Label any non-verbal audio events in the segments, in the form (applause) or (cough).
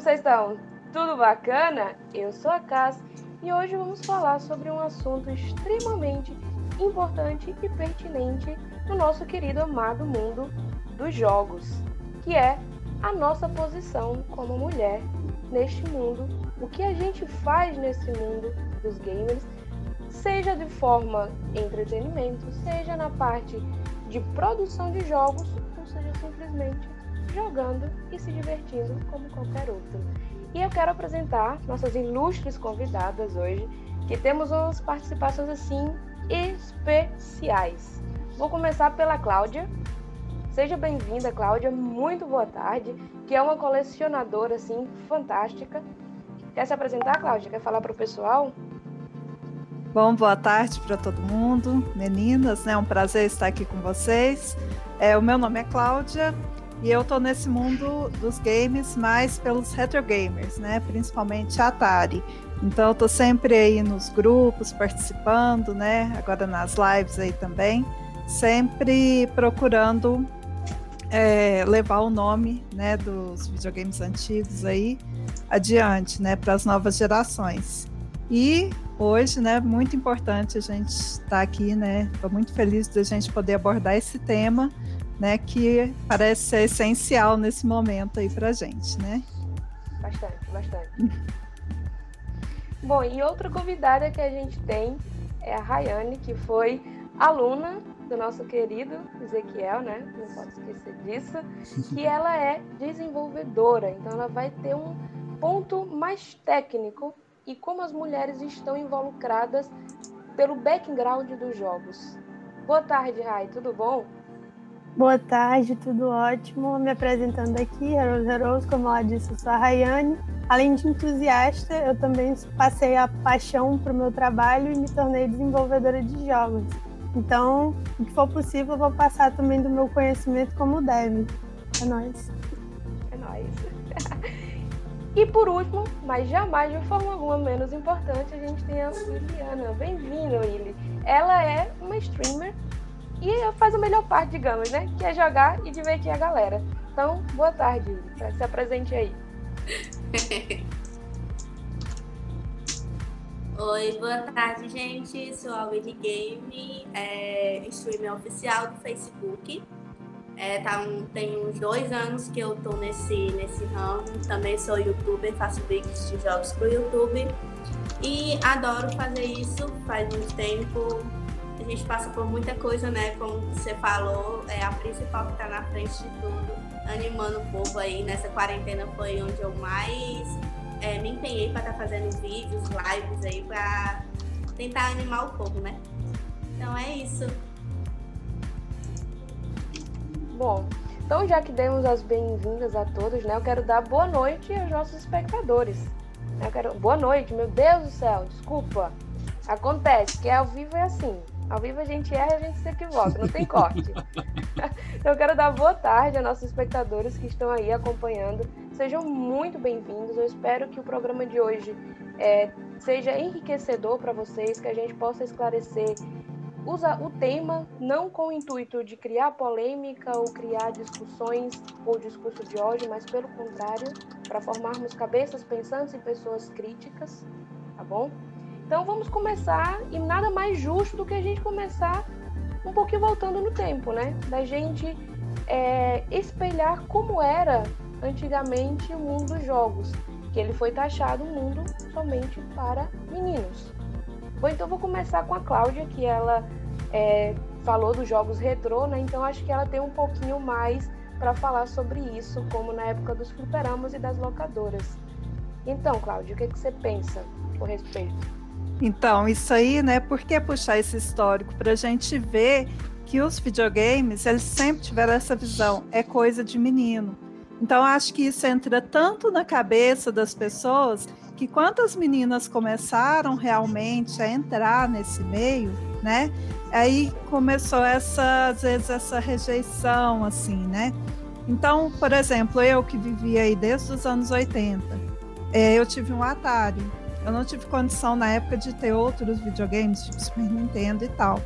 Como vocês estão? Tudo bacana? Eu sou a Cass e hoje vamos falar sobre um assunto extremamente importante e pertinente no nosso querido amado mundo dos jogos, que é a nossa posição como mulher neste mundo, o que a gente faz nesse mundo dos gamers, seja de forma entretenimento, seja na parte de produção de jogos, ou seja simplesmente jogando e se divertindo como qualquer outro. E eu quero apresentar nossas ilustres convidadas hoje, que temos umas participações assim especiais. Vou começar pela Cláudia. Seja bem-vinda, Cláudia. Muito boa tarde. Que é uma colecionadora assim fantástica. Quer se apresentar, Cláudia? Quer falar para o pessoal? Bom, boa tarde para todo mundo, meninas, né? É um prazer estar aqui com vocês. É, o meu nome é Cláudia, e eu tô nesse mundo dos games mais pelos retro gamers, né? Principalmente Atari. Então eu tô sempre aí nos grupos participando, né? Agora nas lives aí também, sempre procurando é, levar o nome, né, dos videogames antigos aí adiante, né, para as novas gerações. E hoje, né, muito importante a gente estar tá aqui, né? Estou muito feliz de a gente poder abordar esse tema né, que parece ser essencial nesse momento aí para gente, né? Bastante, bastante. (laughs) Bom, e outra convidada que a gente tem é a Rayane, que foi aluna do nosso querido Ezequiel, né? Não pode esquecer disso. Que (laughs) ela é desenvolvedora, então ela vai ter um ponto mais técnico e como as mulheres estão involucradas pelo background dos jogos. Boa tarde, Rai, tudo bom? Boa tarde, tudo ótimo. Me apresentando aqui, Rose Rose, como ela disse, eu sou a Rayane. Além de entusiasta, eu também passei a paixão para o meu trabalho e me tornei desenvolvedora de jogos. Então, o que for possível, eu vou passar também do meu conhecimento como deve. É nóis. É nóis. (laughs) e por último, mas jamais de forma alguma menos importante, a gente tem a Liliana. Bem-vinda, Willy. Ela é uma streamer e faz a melhor parte, digamos, né? Que é jogar e divertir a galera. Então, boa tarde, se apresente aí. (laughs) Oi, boa tarde, gente. Sou a Willy Game, é, streamer oficial do Facebook. É, tá um, tem uns dois anos que eu tô nesse, nesse ramo. Também sou youtuber, faço vídeos de jogos pro YouTube. E adoro fazer isso faz muito tempo a gente passa por muita coisa, né? Como você falou, é a principal que está na frente de tudo, animando o povo aí. Nessa quarentena foi onde eu mais é, me empenhei para estar tá fazendo vídeos, lives aí, para tentar animar o povo, né? Então é isso. Bom, então já que demos as bem-vindas a todos, né? Eu quero dar boa noite aos nossos espectadores. Eu quero... Boa noite, meu Deus do céu, desculpa. Acontece que ao vivo é assim. Ao vivo a gente erra e a gente se equivoca, não tem corte. (laughs) então eu quero dar boa tarde a nossos espectadores que estão aí acompanhando. Sejam muito bem-vindos. Eu espero que o programa de hoje é, seja enriquecedor para vocês, que a gente possa esclarecer usa o tema não com o intuito de criar polêmica ou criar discussões ou discurso de ódio, mas pelo contrário, para formarmos cabeças pensantes e pessoas críticas, tá bom? Então vamos começar, e nada mais justo do que a gente começar um pouquinho voltando no tempo, né? Da gente é, espelhar como era antigamente o mundo dos jogos, que ele foi taxado um mundo somente para meninos. Bom, então vou começar com a Cláudia, que ela é, falou dos jogos retrô, né? Então acho que ela tem um pouquinho mais para falar sobre isso, como na época dos fliperamas e das locadoras. Então, Cláudia, o que, é que você pensa por respeito? Então, isso aí, né? Por que puxar esse histórico? Para a gente ver que os videogames, eles sempre tiveram essa visão, é coisa de menino. Então, acho que isso entra tanto na cabeça das pessoas que quantas meninas começaram realmente a entrar nesse meio, né? Aí começou essa, às vezes, essa rejeição, assim, né? Então, por exemplo, eu que vivi aí desde os anos 80, é, eu tive um Atari. Eu não tive condição na época de ter outros videogames, tipo Super Nintendo e tal.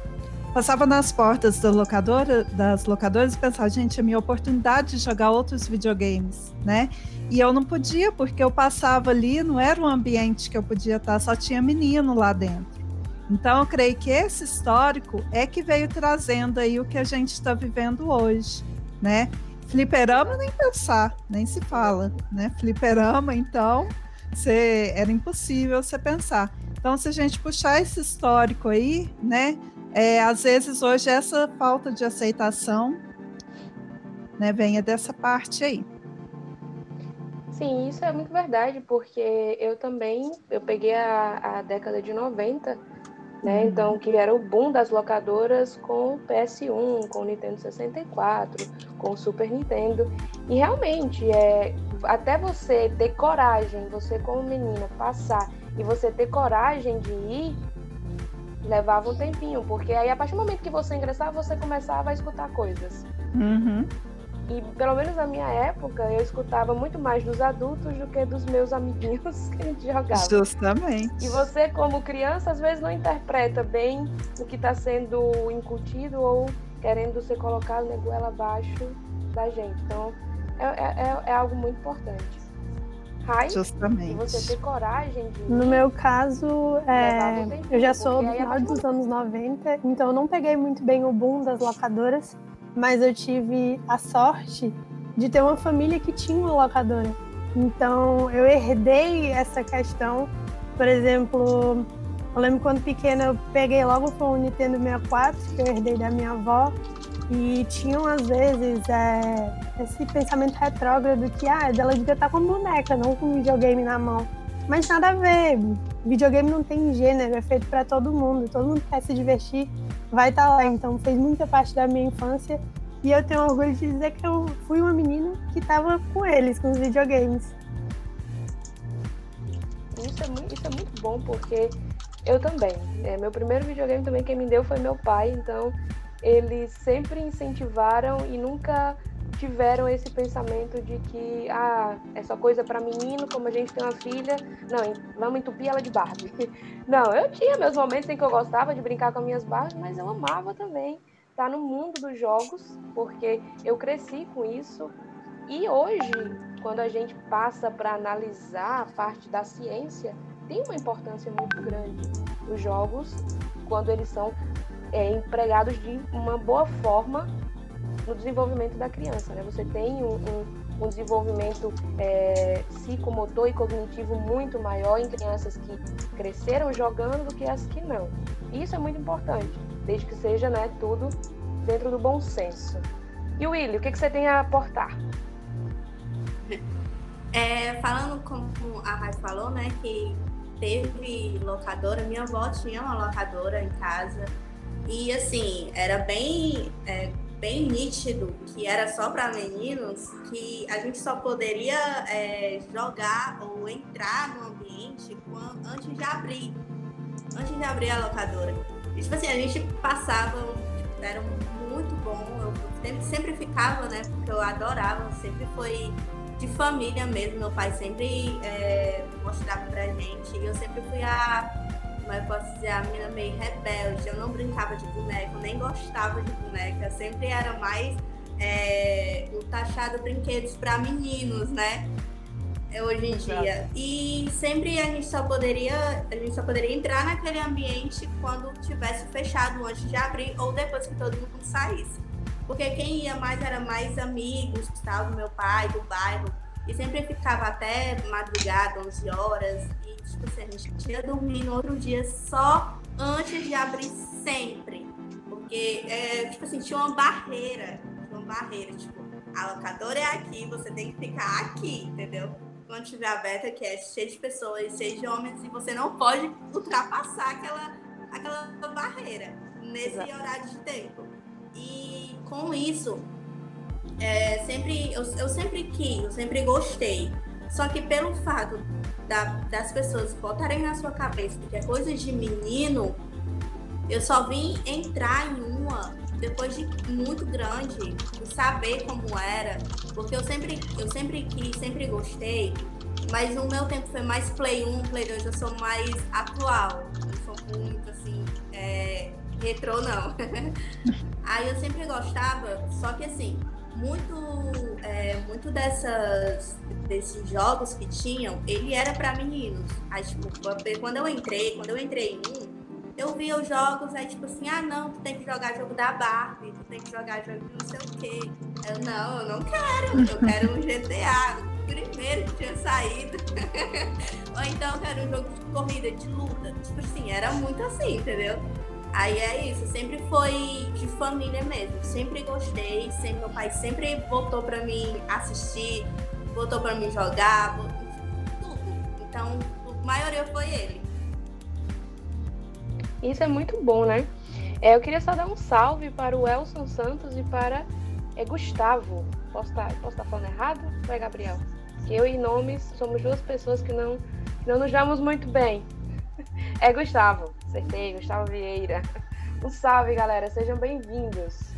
passava nas portas da locadora, das locadoras e pensava, gente, é minha oportunidade de jogar outros videogames, né? E eu não podia, porque eu passava ali, não era um ambiente que eu podia estar, só tinha menino lá dentro. Então, eu creio que esse histórico é que veio trazendo aí o que a gente está vivendo hoje, né? Fliperama nem pensar, nem se fala, né? Fliperama, então, você, era impossível você pensar. Então, se a gente puxar esse histórico aí, né? É, às vezes hoje essa falta de aceitação né, venha dessa parte aí. Sim, isso é muito verdade, porque eu também, eu peguei a, a década de 90, né? Uhum. Então, que era o boom das locadoras com PS1, com Nintendo 64, com Super Nintendo. E realmente, é, até você ter coragem, você como menina, passar e você ter coragem de ir, levava um tempinho, porque aí a partir do momento que você ingressava, você começava a escutar coisas. Uhum. E pelo menos na minha época, eu escutava muito mais dos adultos do que dos meus amiguinhos (laughs) que a gente jogava. Justamente. E você, como criança, às vezes não interpreta bem o que está sendo incutido ou querendo ser colocado na goela abaixo da gente. Então, é, é, é algo muito importante. Rai, Justamente. E você ter coragem de. No meu caso, é, eu já sou do final dos anos 90, então eu não peguei muito bem o boom das locadoras, mas eu tive a sorte de ter uma família que tinha uma locadora. Então eu herdei essa questão. Por exemplo, eu lembro quando pequena eu peguei logo com o Nintendo 64, que eu herdei da minha avó, e tinham, às vezes, é, esse pensamento retrógrado que ah, ela devia estar com boneca, não com videogame na mão. Mas nada a ver. Videogame não tem gênero, é feito para todo mundo. Todo mundo quer se divertir, vai estar lá. Então fez muita parte da minha infância. E eu tenho orgulho de dizer que eu fui uma menina que estava com eles, com os videogames. Isso é muito, isso é muito bom, porque eu também. É, meu primeiro videogame também quem me deu foi meu pai, então eles sempre incentivaram e nunca tiveram esse pensamento de que ah, é só coisa para menino, como a gente tem uma filha, não, vamos entupir ela de Barbie. (laughs) Não, eu tinha meus momentos em que eu gostava de brincar com minhas Barbies, mas eu amava também estar no mundo dos jogos, porque eu cresci com isso. E hoje, quando a gente passa para analisar a parte da ciência, tem uma importância muito grande os jogos quando eles são é, empregados de uma boa forma no desenvolvimento da criança. Né? Você tem um, um, um desenvolvimento é, psicomotor e cognitivo muito maior em crianças que cresceram jogando do que as que não. Isso é muito importante, desde que seja né, tudo dentro do bom senso. E Willy, o que, que você tem a aportar? É, falando como a Rai falou, né, que teve locadora, minha avó tinha uma locadora em casa e assim, era bem, é, bem nítido que era só para meninos, que a gente só poderia é, jogar ou entrar no ambiente quando, antes de abrir. Antes de abrir a locadora. E, tipo assim, a gente passava, tipo, era muito bom. Eu sempre, ficava, né? Porque eu adorava, sempre foi de família mesmo. Meu pai sempre é, mostrava pra gente. E eu sempre fui a como eu posso dizer, a menina meio rebelde. Eu não brincava de boneco, nem gostava de boneca. Sempre era mais é, o taxado brinquedos para meninos, né? É, hoje em dia. E sempre a gente só poderia, a gente só poderia entrar naquele ambiente quando tivesse fechado antes de abrir ou depois que todo mundo saísse. Porque quem ia mais era mais amigos, tal, do meu pai, do bairro. E sempre ficava até madrugada, 11 horas tipo assim, a gente ia dormir no outro dia só antes de abrir sempre. Porque, é, tipo assim, tinha uma barreira. Tinha uma barreira, tipo, a locadora é aqui, você tem que ficar aqui, entendeu? Quando tiver aberta, que é cheio de pessoas, cheio de homens, e você não pode ultrapassar aquela, aquela barreira nesse Exato. horário de tempo. E com isso, é, sempre, eu, eu sempre quis, eu sempre gostei. Só que pelo fato da, das pessoas botarem na sua cabeça que é coisa de menino, eu só vim entrar em uma depois de muito grande, de saber como era, porque eu sempre, eu sempre quis, sempre gostei, mas no meu tempo foi mais Play 1, Play 2, eu sou mais atual, eu sou muito assim, é, retrô não. (laughs) Aí eu sempre gostava, só que assim, muito, é, muito dessas, desses jogos que tinham, ele era para meninos. Aí, tipo, quando eu entrei, quando eu entrei em um, eu via os jogos, aí tipo assim, ah não, tu tem que jogar jogo da Barbie, tu tem que jogar jogo não sei o quê. Eu, não, eu não quero, eu quero um GTA, primeiro que tinha saído. (laughs) Ou então eu quero um jogo de corrida, de luta. Tipo assim, era muito assim, entendeu? Aí é isso, sempre foi de família mesmo. Sempre gostei, sempre, meu pai sempre voltou para mim assistir, voltou para mim jogar, tudo. Então, a maioria foi ele. Isso é muito bom, né? É, eu queria só dar um salve para o Elson Santos e para é, Gustavo. Posso estar, tá, posso estar tá falando errado? Ou é Gabriel? Eu e nomes somos duas pessoas que não, não nos damos muito bem. (laughs) É Gustavo, acertei, Gustavo Vieira. Um salve, galera, sejam bem-vindos.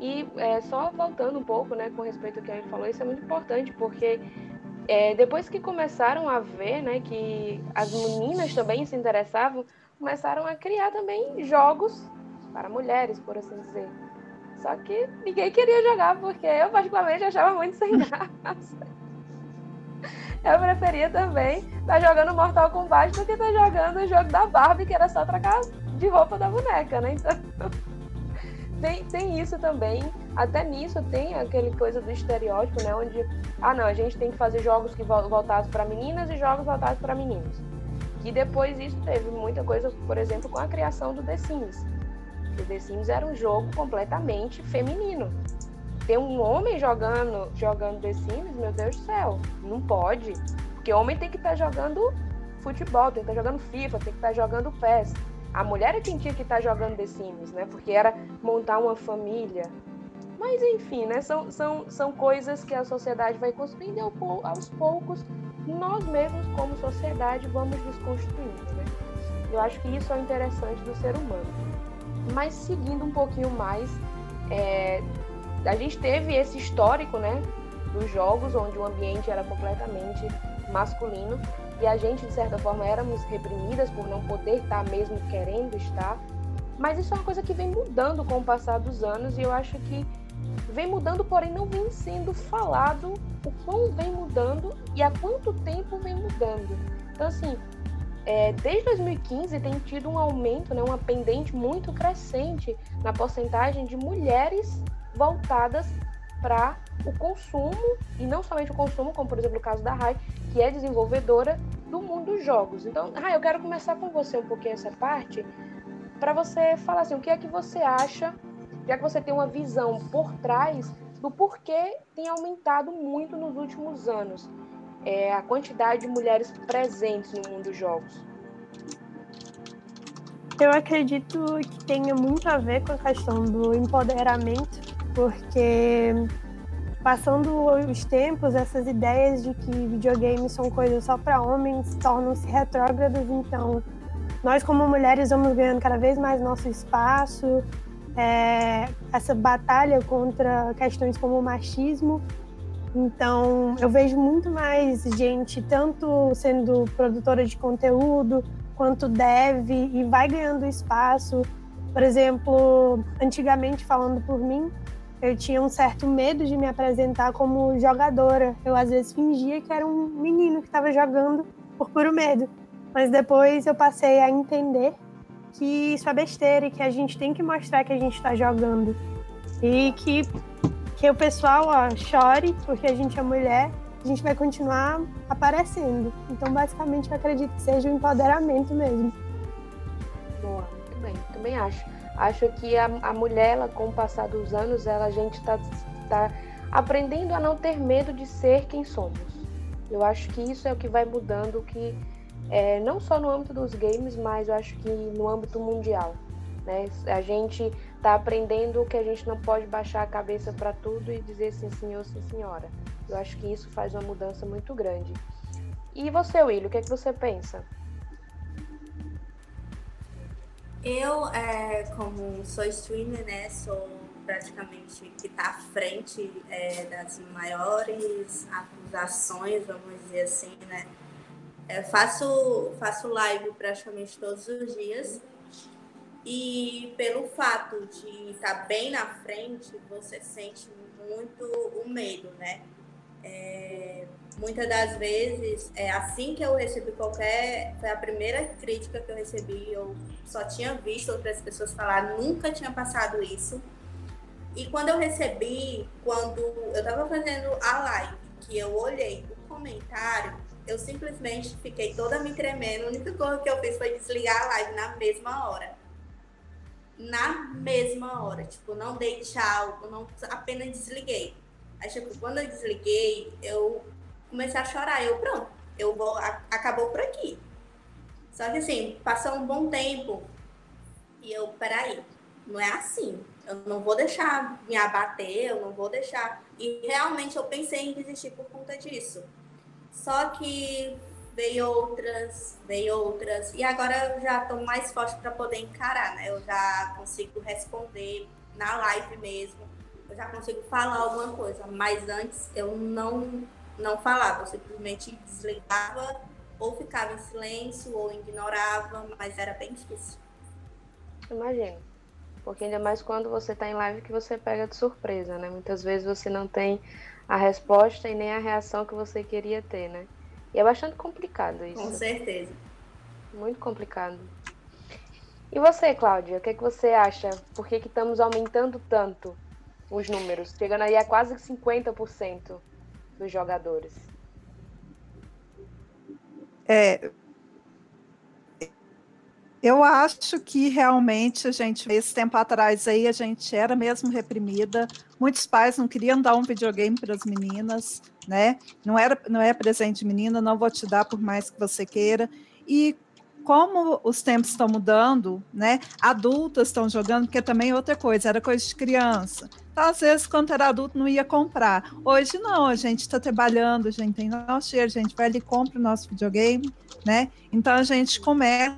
E é, só voltando um pouco, né, com respeito ao que a gente falou, isso é muito importante, porque é, depois que começaram a ver, né, que as meninas também se interessavam, começaram a criar também jogos para mulheres, por assim dizer. Só que ninguém queria jogar, porque eu particularmente achava muito sem (laughs) graça. Eu preferia também estar tá jogando Mortal Kombat do que estar tá jogando o jogo da Barbie, que era só trocar de roupa da boneca, né? Então, (laughs) tem, tem isso também. Até nisso tem aquele coisa do estereótipo, né? Onde, ah, não, a gente tem que fazer jogos que voltados para meninas e jogos voltados para meninos. E depois isso teve muita coisa, por exemplo, com a criação do The Sims. O The Sims era um jogo completamente feminino. Ter um homem jogando, jogando The Sims, meu Deus do céu, não pode. Porque homem tem que estar tá jogando futebol, tem que estar tá jogando FIFA, tem que estar tá jogando PES. A mulher é quem tinha que estar tá jogando The Sims, né? Porque era montar uma família. Mas enfim, né? São, são, são coisas que a sociedade vai construindo e aos poucos nós mesmos, como sociedade, vamos desconstruindo, né? Eu acho que isso é interessante do ser humano. Mas seguindo um pouquinho mais, é, a gente teve esse histórico, né? Dos jogos, onde o ambiente era completamente masculino e a gente, de certa forma, éramos reprimidas por não poder estar mesmo querendo estar. Mas isso é uma coisa que vem mudando com o passar dos anos e eu acho que vem mudando, porém não vem sendo falado o quão vem mudando e há quanto tempo vem mudando. Então, assim, é, desde 2015 tem tido um aumento, né, uma pendente muito crescente na porcentagem de mulheres voltadas para o consumo, e não somente o consumo, como por exemplo o caso da Rai, que é desenvolvedora do mundo dos jogos. Então, Rai, eu quero começar com você um pouquinho essa parte, para você falar assim, o que é que você acha, já que você tem uma visão por trás do porquê tem aumentado muito nos últimos anos é, a quantidade de mulheres presentes no mundo dos jogos. Eu acredito que tenha muito a ver com a questão do empoderamento, porque passando os tempos, essas ideias de que videogames são coisas só para homens tornam-se retrógradas. Então, nós como mulheres vamos ganhando cada vez mais nosso espaço. É, essa batalha contra questões como o machismo. Então, eu vejo muito mais gente, tanto sendo produtora de conteúdo, quanto deve, e vai ganhando espaço. Por exemplo, antigamente, falando por mim, eu tinha um certo medo de me apresentar como jogadora. Eu às vezes fingia que era um menino que estava jogando por puro medo. Mas depois eu passei a entender que isso é besteira e que a gente tem que mostrar que a gente está jogando. E que, que o pessoal ó, chore porque a gente é mulher, a gente vai continuar aparecendo. Então, basicamente, eu acredito que seja um empoderamento mesmo. Boa, muito bem, também acho. Acho que a, a mulher, ela, com o passar dos anos, ela, a gente está tá aprendendo a não ter medo de ser quem somos. Eu acho que isso é o que vai mudando, que é, não só no âmbito dos games, mas eu acho que no âmbito mundial. Né? A gente está aprendendo que a gente não pode baixar a cabeça para tudo e dizer sim, senhor, sim, senhora. Eu acho que isso faz uma mudança muito grande. E você, William, o que, é que você pensa? Eu, é, como sou streamer, né, sou praticamente que está à frente é, das maiores acusações, vamos dizer assim, né, faço, faço live praticamente todos os dias. E pelo fato de estar bem na frente, você sente muito o medo, né? É, muitas das vezes, é, assim que eu recebi qualquer. Foi a primeira crítica que eu recebi, eu só tinha visto outras pessoas falar, nunca tinha passado isso. E quando eu recebi, quando eu estava fazendo a live, que eu olhei o comentário, eu simplesmente fiquei toda me tremendo. A única coisa que eu fiz foi desligar a live na mesma hora. Na mesma hora. Tipo, não dei tchau, não, apenas desliguei. Aí, tipo, quando eu desliguei, eu comecei a chorar. Eu, pronto, eu vou, a, acabou por aqui. Só que assim, passou um bom tempo e eu, peraí, não é assim. Eu não vou deixar me abater, eu não vou deixar. E realmente eu pensei em desistir por conta disso. Só que veio outras, veio outras. E agora eu já estou mais forte para poder encarar, né? Eu já consigo responder na live mesmo. Eu já consigo falar alguma coisa. Mas antes eu não, não falava. Eu simplesmente desligava ou ficava em silêncio ou ignorava, mas era bem difícil. Imagino. Porque ainda mais quando você está em live que você pega de surpresa, né? Muitas vezes você não tem a resposta e nem a reação que você queria ter, né? E é bastante complicado isso. Com certeza. Muito complicado. E você, Cláudia, o que, é que você acha? Por que, que estamos aumentando tanto os números? Chegando aí a quase 50% dos jogadores. É, eu acho que realmente a gente, esse tempo atrás aí, a gente era mesmo reprimida. Muitos pais não queriam dar um videogame para as meninas, né? Não era, não é presente menina, não vou te dar por mais que você queira. E como os tempos estão mudando, né? Adultas estão jogando, porque também outra coisa, era coisa de criança. Então, às vezes, quando era adulto, não ia comprar. Hoje não, a gente está trabalhando, a gente tem nosso dinheiro, a gente vai ali e compra o nosso videogame, né? Então a gente começa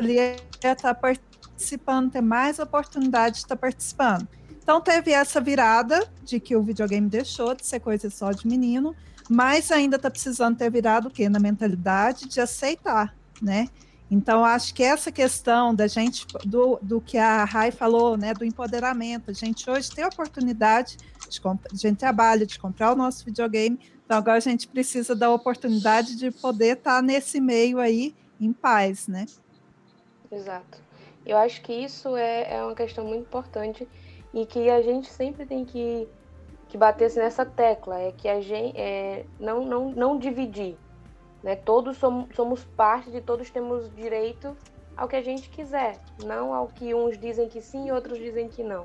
ali estar tá participando, ter mais oportunidade de estar tá participando. Então teve essa virada de que o videogame deixou de ser coisa só de menino, mas ainda está precisando ter virado o quê? Na mentalidade de aceitar, né? Então, acho que essa questão da gente, do, do que a Rai falou, né, do empoderamento, a gente hoje tem a oportunidade de a gente trabalha, de comprar o nosso videogame, então agora a gente precisa da oportunidade de poder estar tá nesse meio aí em paz, né? Exato. Eu acho que isso é, é uma questão muito importante e que a gente sempre tem que, que bater nessa tecla, é que a gente é, não, não, não dividir. Né? Todos somos, somos parte de todos temos direito ao que a gente quiser, não ao que uns dizem que sim e outros dizem que não.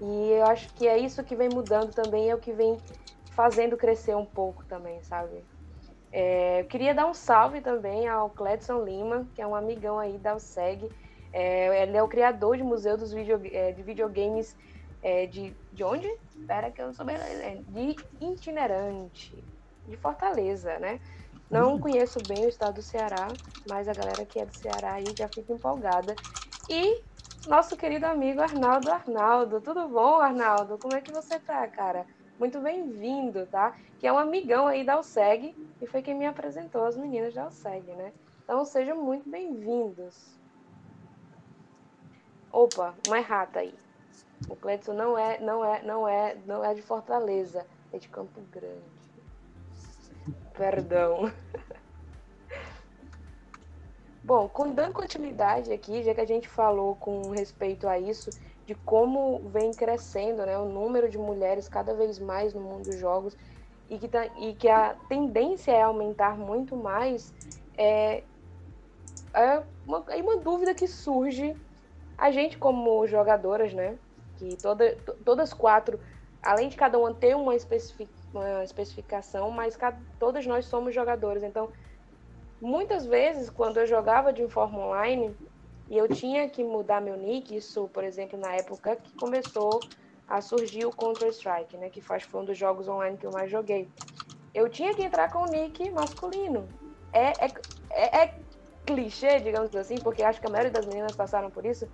E eu acho que é isso que vem mudando também, é o que vem fazendo crescer um pouco também, sabe? É, eu queria dar um salve também ao Cledson Lima, que é um amigão aí da USEG. É, ele é o criador de museu dos video, é, de videogames é, de, de onde? Espera que eu não sou. É, de itinerante, de Fortaleza, né? Não conheço bem o estado do Ceará, mas a galera que é do Ceará aí já fica empolgada. E nosso querido amigo Arnaldo Arnaldo. Tudo bom, Arnaldo? Como é que você tá, cara? muito bem-vindo, tá? Que é um amigão aí da USEG e foi quem me apresentou as meninas da USEG, né? Então sejam muito bem-vindos. Opa, uma errata aí. O Cleiton não é, não é, não é, não é de Fortaleza, é de Campo Grande. Perdão. Bom, dando continuidade aqui, já que a gente falou com respeito a isso, de como vem crescendo né, o número de mulheres cada vez mais no mundo dos jogos e que, tá, e que a tendência é aumentar muito mais, é, é uma, é uma dúvida que surge. A gente, como jogadoras, né, que toda, todas quatro, além de cada uma ter uma, especific, uma especificação, mas cada, todas nós somos jogadoras. Então, muitas vezes, quando eu jogava de forma online, e eu tinha que mudar meu nick, isso, por exemplo, na época que começou a surgir o Counter-Strike, né? Que foi, foi um dos jogos online que eu mais joguei. Eu tinha que entrar com o nick masculino. É, é, é, é clichê, digamos assim, porque acho que a maioria das meninas passaram por isso.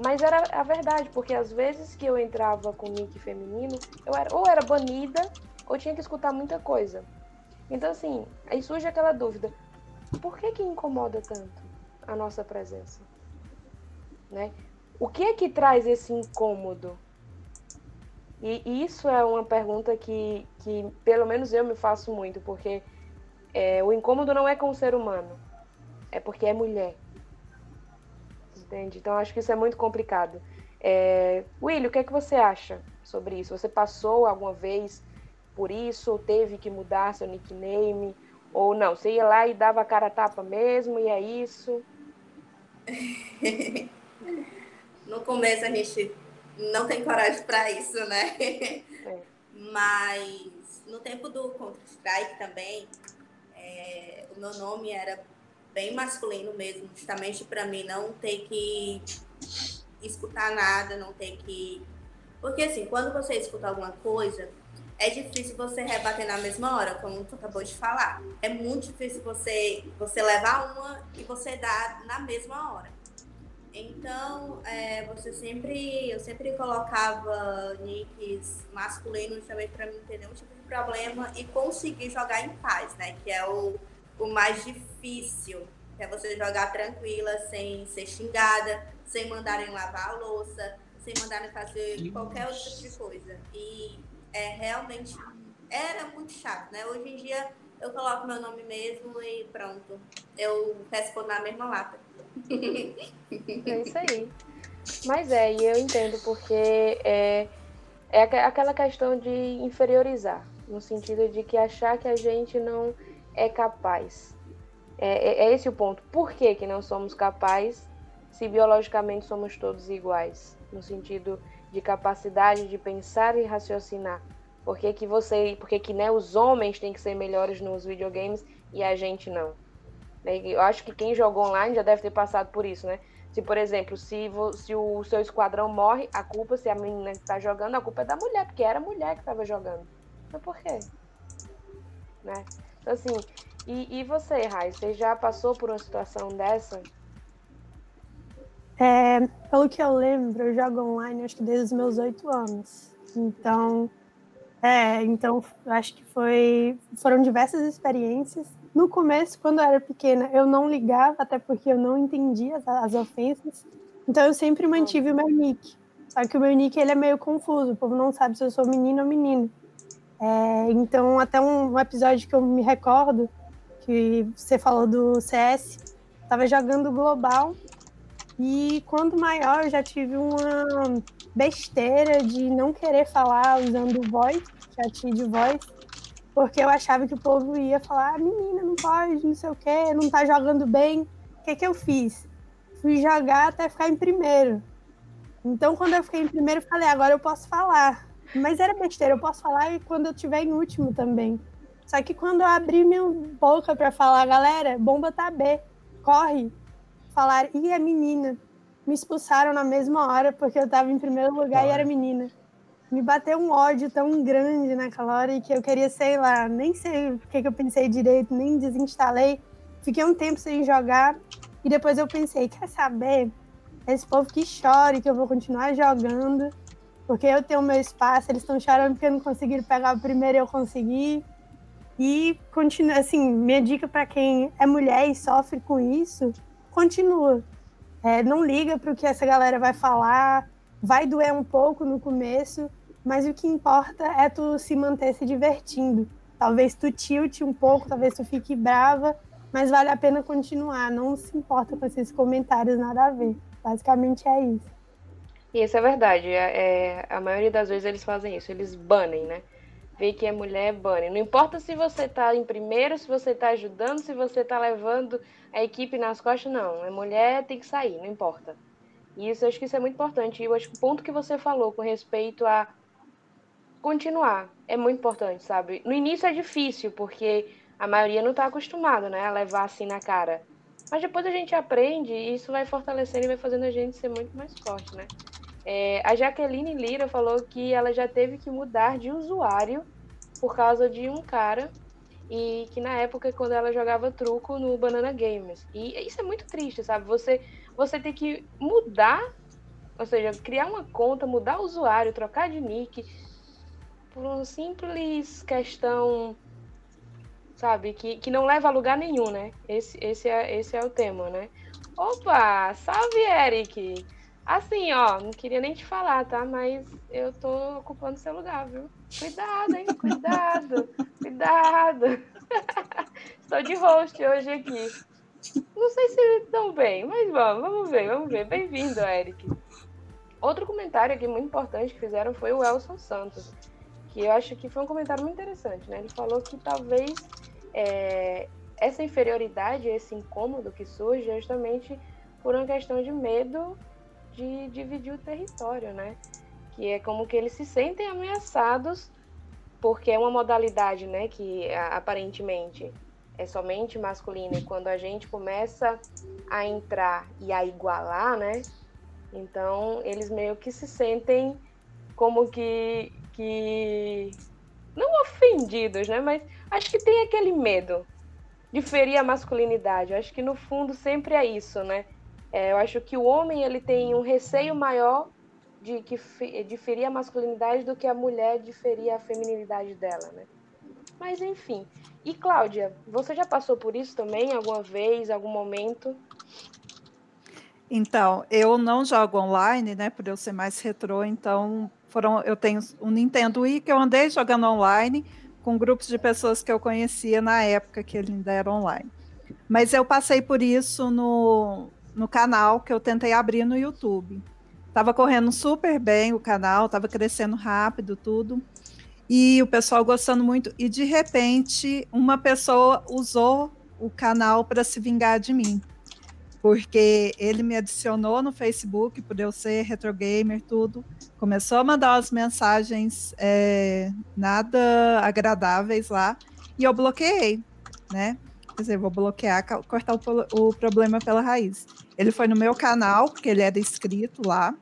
Mas era a verdade, porque às vezes que eu entrava com nick feminino, eu era, ou era banida, ou tinha que escutar muita coisa. Então, assim, aí surge aquela dúvida: por que que incomoda tanto a nossa presença? Né? O que é que traz esse incômodo? E isso é uma pergunta que, que pelo menos eu me faço muito, porque é, o incômodo não é com o ser humano, é porque é mulher. Entende? Então acho que isso é muito complicado. É... Willy, o que é que você acha sobre isso? Você passou alguma vez por isso, ou teve que mudar seu nickname, ou não? Você ia lá e dava a cara a tapa mesmo, e é isso? (laughs) no começo a gente não tem coragem para isso, né? É. Mas no tempo do Counter-Strike também, é, o meu nome era bem masculino mesmo, justamente para mim não ter que escutar nada, não ter que. Porque assim, quando você escuta alguma coisa, é difícil você rebater na mesma hora, como tu acabou de falar. É muito difícil você, você levar uma e você dar na mesma hora. Então, é, você sempre, eu sempre colocava nicks masculinos também para não ter nenhum tipo de problema e conseguir jogar em paz, né? Que é o, o mais difícil, que é você jogar tranquila, sem ser xingada, sem mandarem lavar a louça, sem mandarem fazer qualquer outro tipo de coisa. E é realmente era muito chato, né? Hoje em dia eu coloco meu nome mesmo e pronto. Eu respondo na mesma lata. É isso aí. Mas é, e eu entendo porque é, é aquela questão de inferiorizar, no sentido de que achar que a gente não é capaz. É, é, é esse o ponto. Por que, que não somos capazes se biologicamente somos todos iguais? No sentido de capacidade de pensar e raciocinar. Por que, que você. Por que, que né, os homens têm que ser melhores nos videogames e a gente não? Né, eu acho que quem jogou online já deve ter passado por isso, né? Se, por exemplo, se, se o seu esquadrão morre, a culpa, se a menina está jogando, a culpa é da mulher, porque era a mulher que estava jogando. Mas por quê? Né? Então, assim, e, e você, Rai, você já passou por uma situação dessa? É, pelo que eu lembro, eu jogo online acho que desde os meus oito anos. Então, é, então acho que foi, foram diversas experiências no começo, quando eu era pequena, eu não ligava, até porque eu não entendia as, as ofensas. Então eu sempre mantive o meu nick. Só que o meu nick ele é meio confuso, o povo não sabe se eu sou menino ou menino. É, então, até um, um, episódio que eu me recordo, que você falou do CS, estava jogando global, e quando maior eu já tive uma besteira de não querer falar usando voz, chat de voz, porque eu achava que o povo ia falar, ah, menina, não pode, não sei o quê, não tá jogando bem. O que que eu fiz? Fui jogar até ficar em primeiro. Então, quando eu fiquei em primeiro, eu falei, agora eu posso falar. Mas era besteira, eu posso falar e quando eu tiver em último também. Só que quando eu abri minha boca para falar, galera, bomba tá B, corre. Falaram, e a menina? Me expulsaram na mesma hora porque eu tava em primeiro lugar e era menina me bateu um ódio tão grande naquela hora que eu queria, sei lá, nem sei o que, que eu pensei direito, nem desinstalei. Fiquei um tempo sem jogar e depois eu pensei, quer saber? Esse povo que chore, que eu vou continuar jogando, porque eu tenho meu espaço, eles estão chorando porque não conseguiram pegar o primeiro eu consegui. E continua, assim, minha dica para quem é mulher e sofre com isso, continua. É, não liga para o que essa galera vai falar, vai doer um pouco no começo, mas o que importa é tu se manter se divertindo. Talvez tu tilte um pouco, talvez tu fique brava, mas vale a pena continuar. Não se importa com esses comentários, nada a ver. Basicamente é isso. Isso é verdade. É, é, a maioria das vezes eles fazem isso, eles banem, né? Vê que é mulher, banem. Não importa se você tá em primeiro, se você tá ajudando, se você tá levando a equipe nas costas, não. É mulher, tem que sair, não importa. E isso, eu acho que isso é muito importante. E eu acho que o ponto que você falou com respeito a continuar. É muito importante, sabe? No início é difícil, porque a maioria não está acostumada, né, a levar assim na cara. Mas depois a gente aprende e isso vai fortalecendo e vai fazendo a gente ser muito mais forte, né? É, a Jaqueline Lira falou que ela já teve que mudar de usuário por causa de um cara e que na época quando ela jogava truco no Banana Games. E isso é muito triste, sabe? Você você tem que mudar, ou seja, criar uma conta, mudar o usuário, trocar de nick, por uma simples questão sabe? Que, que não leva a lugar nenhum, né? Esse, esse, é, esse é o tema, né? Opa, salve, Eric! Assim, ó, não queria nem te falar, tá? Mas eu tô ocupando seu lugar, viu? Cuidado, hein? Cuidado, (laughs) cuidado. (laughs) Estou de host hoje aqui. Não sei se tão bem, mas vamos, vamos ver, vamos ver. Bem-vindo, Eric. Outro comentário aqui muito importante que fizeram foi o Elson Santos, que eu acho que foi um comentário muito interessante, né? Ele falou que talvez é, essa inferioridade, esse incômodo que surge é justamente por uma questão de medo de dividir o território, né? Que é como que eles se sentem ameaçados porque é uma modalidade, né, que aparentemente é somente masculina e quando a gente começa a entrar e a igualar, né? Então, eles meio que se sentem como que que não ofendidos, né, mas acho que tem aquele medo de ferir a masculinidade. Acho que no fundo sempre é isso, né? É, eu acho que o homem ele tem um receio maior de, que, de ferir a masculinidade do que a mulher de ferir a feminilidade dela, né? Mas enfim. E Cláudia, você já passou por isso também alguma vez, algum momento? Então, eu não jogo online, né? Por eu ser mais retrô, então foram, eu tenho um Nintendo Wii que eu andei jogando online com grupos de pessoas que eu conhecia na época que ele ainda era online. Mas eu passei por isso no, no canal que eu tentei abrir no YouTube. Tava correndo super bem o canal, tava crescendo rápido, tudo. E o pessoal gostando muito. E de repente, uma pessoa usou o canal para se vingar de mim. Porque ele me adicionou no Facebook, por eu ser retro gamer, tudo. Começou a mandar umas mensagens é, nada agradáveis lá. E eu bloqueei, né? Dizer, vou bloquear, cortar o, o problema pela raiz. Ele foi no meu canal, porque ele era inscrito lá,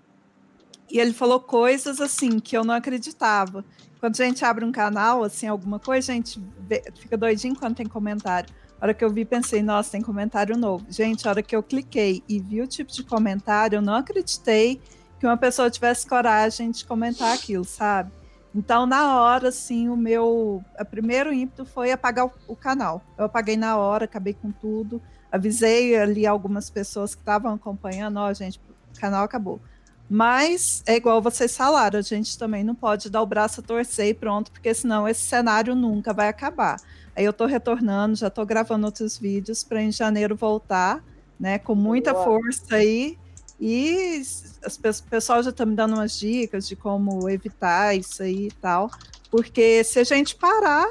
e ele falou coisas assim que eu não acreditava. Quando a gente abre um canal, assim, alguma coisa, a gente vê, fica doidinho quando tem comentário. A hora que eu vi, pensei, nossa, tem comentário novo. Gente, a hora que eu cliquei e vi o tipo de comentário, eu não acreditei que uma pessoa tivesse coragem de comentar aquilo, sabe? Então, na hora, assim, o meu o primeiro ímpeto foi apagar o, o, canal. Eu apaguei na hora, acabei com tudo. Avisei ali algumas pessoas que estavam acompanhando, ó, oh, gente, o canal acabou. Mas é igual vocês falaram, a gente também não pode dar o braço a torcer e pronto, porque senão esse cenário nunca vai acabar. Aí eu estou retornando, já estou gravando outros vídeos para em janeiro voltar, né, com muita Boa. força aí e o pessoal já está me dando umas dicas de como evitar isso aí e tal. Porque se a gente parar,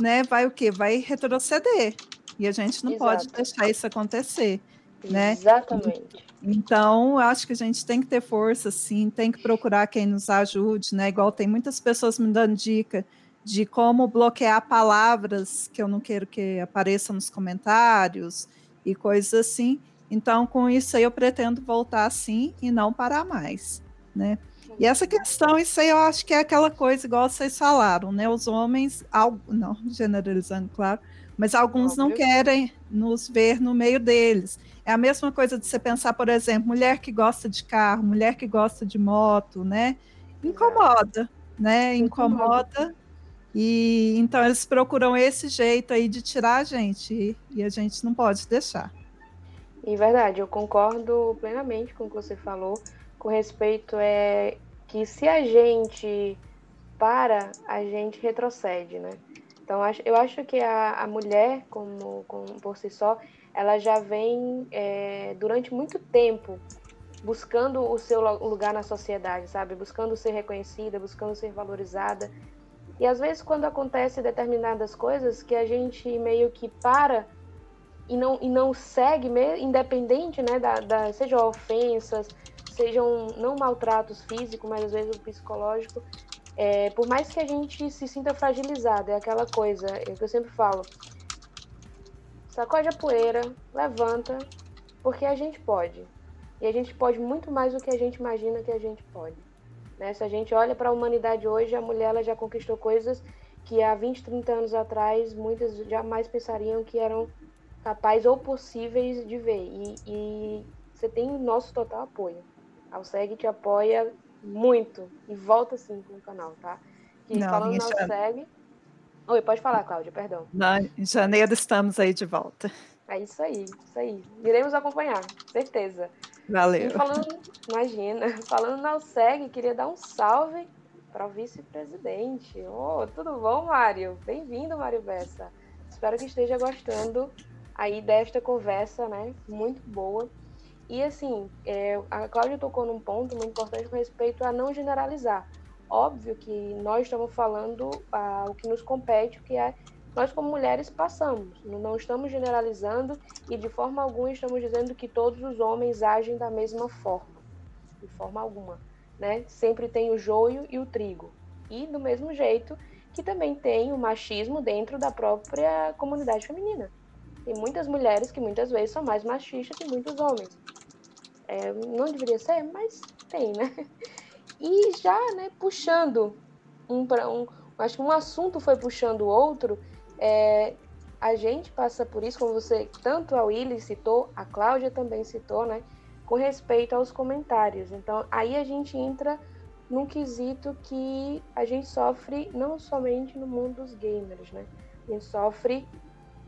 né, vai o quê? Vai retroceder. E a gente não Exato. pode deixar isso acontecer. Né? Exatamente. Então, acho que a gente tem que ter força, sim, tem que procurar quem nos ajude, né? Igual tem muitas pessoas me dando dica de como bloquear palavras que eu não quero que apareçam nos comentários e coisas assim. Então, com isso aí, eu pretendo voltar assim e não parar mais, né? E essa questão, isso aí eu acho que é aquela coisa, igual vocês falaram, né? Os homens, não (laughs) generalizando, claro, mas alguns Óbvio. não querem nos ver no meio deles. É a mesma coisa de você pensar, por exemplo, mulher que gosta de carro, mulher que gosta de moto, né? Incomoda, né? Incomoda. E então eles procuram esse jeito aí de tirar a gente e a gente não pode deixar. E verdade, eu concordo plenamente com o que você falou, com respeito é que se a gente para, a gente retrocede, né? Então eu acho que a, a mulher, como, como por si só, ela já vem é, durante muito tempo buscando o seu lugar na sociedade, sabe? Buscando ser reconhecida, buscando ser valorizada. E às vezes quando acontece determinadas coisas que a gente meio que para e não, e não segue, independente, né, da, da, sejam ofensas, sejam não maltratos físicos, mas às vezes o psicológico, é, por mais que a gente se sinta fragilizado, é aquela coisa é que eu sempre falo, sacode a poeira, levanta, porque a gente pode. E a gente pode muito mais do que a gente imagina que a gente pode. Né? Se a gente olha para a humanidade hoje, a mulher ela já conquistou coisas que há 20, 30 anos atrás muitas jamais pensariam que eram capazes ou possíveis de ver. E, e você tem o nosso total apoio. A Alseg te apoia muito. E volta sim com o canal, tá? E Não, falando na Alseg. Oi, pode falar, Cláudia, perdão. Não, em janeiro estamos aí de volta. É isso aí, isso aí. Iremos acompanhar, certeza. Valeu. E falando, imagina, (laughs) falando na USEG, queria dar um salve para o vice-presidente. Oh, tudo bom, Mário? Bem-vindo, Mário Bessa. Espero que esteja gostando aí desta conversa, né? Muito boa. E assim, é, a Cláudia tocou num ponto muito importante com respeito a não generalizar. Óbvio que nós estamos falando ah, o que nos compete, o que é nós como mulheres passamos. Não estamos generalizando e de forma alguma estamos dizendo que todos os homens agem da mesma forma, de forma alguma, né? Sempre tem o joio e o trigo. E do mesmo jeito que também tem o machismo dentro da própria comunidade feminina. Tem muitas mulheres que muitas vezes são mais machistas que muitos homens. É, não deveria ser, mas tem, né? (laughs) E já, né, puxando um para um, acho que um assunto foi puxando o outro, é, a gente passa por isso, como você, tanto a Willy citou, a Cláudia também citou, né? Com respeito aos comentários. Então, aí a gente entra num quesito que a gente sofre não somente no mundo dos gamers, né? A gente sofre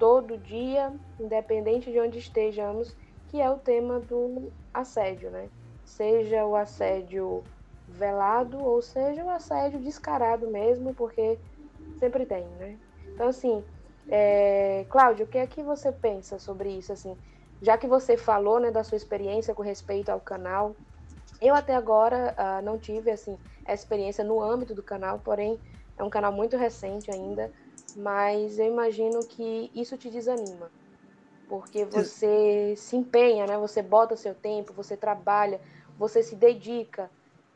todo dia, independente de onde estejamos, que é o tema do assédio, né? Seja o assédio velado ou seja o assédio descarado mesmo, porque sempre tem, né? Então, assim, é... Cláudio, o que é que você pensa sobre isso, assim? Já que você falou, né, da sua experiência com respeito ao canal, eu até agora uh, não tive, assim, essa experiência no âmbito do canal, porém, é um canal muito recente ainda, mas eu imagino que isso te desanima, porque você se empenha, né? Você bota seu tempo, você trabalha, você se dedica,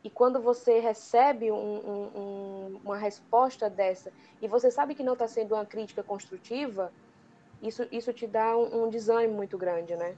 e quando você recebe um, um, uma resposta dessa e você sabe que não está sendo uma crítica construtiva, isso, isso te dá um, um desânimo muito grande, né?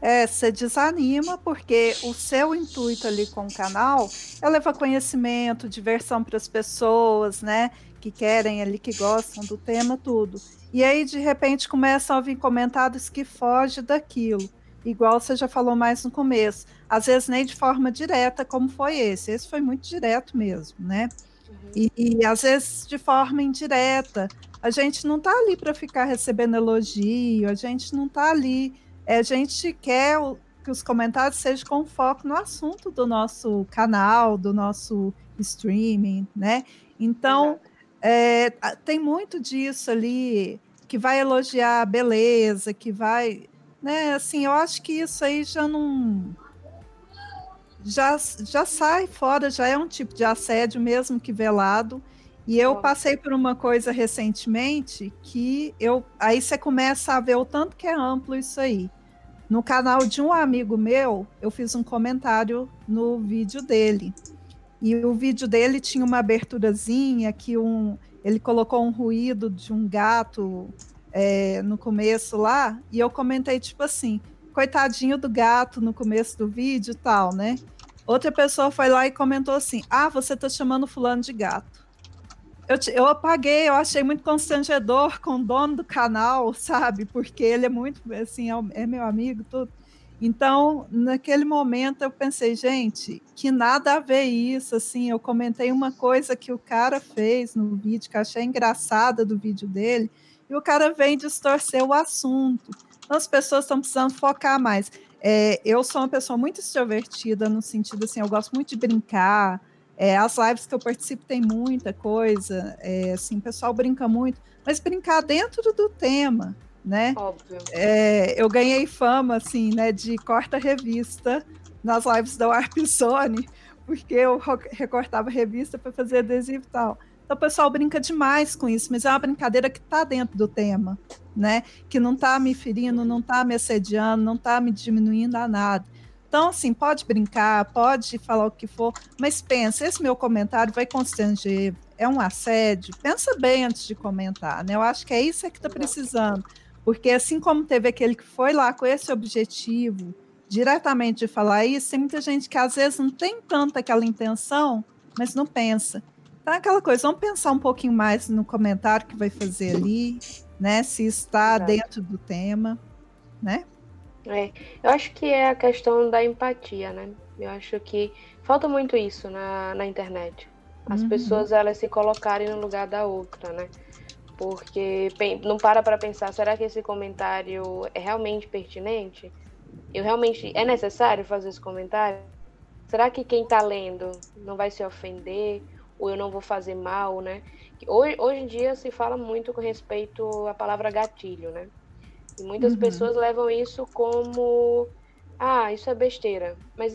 É, você desanima porque o seu intuito ali com o canal é levar conhecimento, diversão para as pessoas, né? Que querem ali, que gostam do tema, tudo. E aí, de repente, começam a vir comentários que fogem daquilo igual você já falou mais no começo. Às vezes nem de forma direta, como foi esse. Esse foi muito direto mesmo, né? Uhum. E, e, às vezes de forma indireta. A gente não está ali para ficar recebendo elogio, a gente não está ali. É, a gente quer que os comentários sejam com foco no assunto do nosso canal, do nosso streaming, né? Então, é, tem muito disso ali que vai elogiar a beleza, que vai né? Assim, eu acho que isso aí já não já, já sai fora, já é um tipo de assédio mesmo que velado. E eu passei por uma coisa recentemente que eu aí você começa a ver o tanto que é amplo isso aí. No canal de um amigo meu, eu fiz um comentário no vídeo dele. E o vídeo dele tinha uma aberturazinha que um ele colocou um ruído de um gato é, no começo lá, e eu comentei, tipo assim, coitadinho do gato no começo do vídeo e tal, né? Outra pessoa foi lá e comentou assim: Ah, você tá chamando fulano de gato. Eu, eu apaguei, eu achei muito constrangedor com o dono do canal, (laughs) sabe? Porque ele é muito, assim, é, é meu amigo, tudo. Então, naquele momento, eu pensei, gente, que nada a ver isso, assim, eu comentei uma coisa que o cara fez no vídeo, que eu achei engraçada do vídeo dele, e o cara vem distorcer o assunto. Então, as pessoas estão precisando focar mais. É, eu sou uma pessoa muito extrovertida, no sentido assim, eu gosto muito de brincar. É, as lives que eu participo tem muita coisa, é, assim, o pessoal brinca muito, mas brincar dentro do tema, né? Óbvio. É, eu ganhei fama, assim, né, de corta-revista nas lives da Warp (laughs) Zone, porque eu recortava revista para fazer adesivo e tal. Então o pessoal brinca demais com isso, mas é uma brincadeira que está dentro do tema, né? Que não está me ferindo, não está me assediando, não está me diminuindo a nada. Então, assim, pode brincar, pode falar o que for, mas pensa, esse meu comentário vai constranger, é um assédio. Pensa bem antes de comentar, né? Eu acho que é isso que está precisando. Porque assim como teve aquele que foi lá com esse objetivo, diretamente de falar isso, tem muita gente que às vezes não tem tanta aquela intenção, mas não pensa. Então, aquela coisa, vamos pensar um pouquinho mais no comentário que vai fazer ali, né? Se está dentro do tema, né? É, eu acho que é a questão da empatia, né? Eu acho que falta muito isso na, na internet. As uhum. pessoas elas se colocarem no lugar da outra, né? Porque não para para pensar, será que esse comentário é realmente pertinente? Eu realmente é necessário fazer esse comentário? Será que quem está lendo não vai se ofender ou eu não vou fazer mal, né? Hoje, hoje em dia se fala muito com respeito à palavra gatilho, né? E muitas uhum. pessoas levam isso como ah, isso é besteira. Mas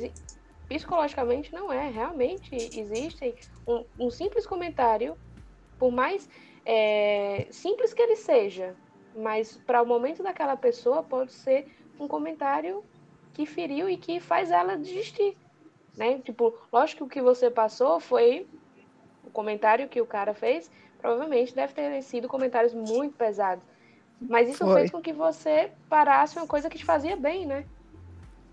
psicologicamente não é. Realmente existem um, um simples comentário, por mais é, simples que ele seja, mas para o momento daquela pessoa pode ser um comentário que feriu e que faz ela desistir. Né? Tipo, lógico que o que você passou foi o comentário que o cara fez, provavelmente deve ter sido comentários muito pesados. Mas isso foi. fez com que você parasse uma coisa que te fazia bem, né?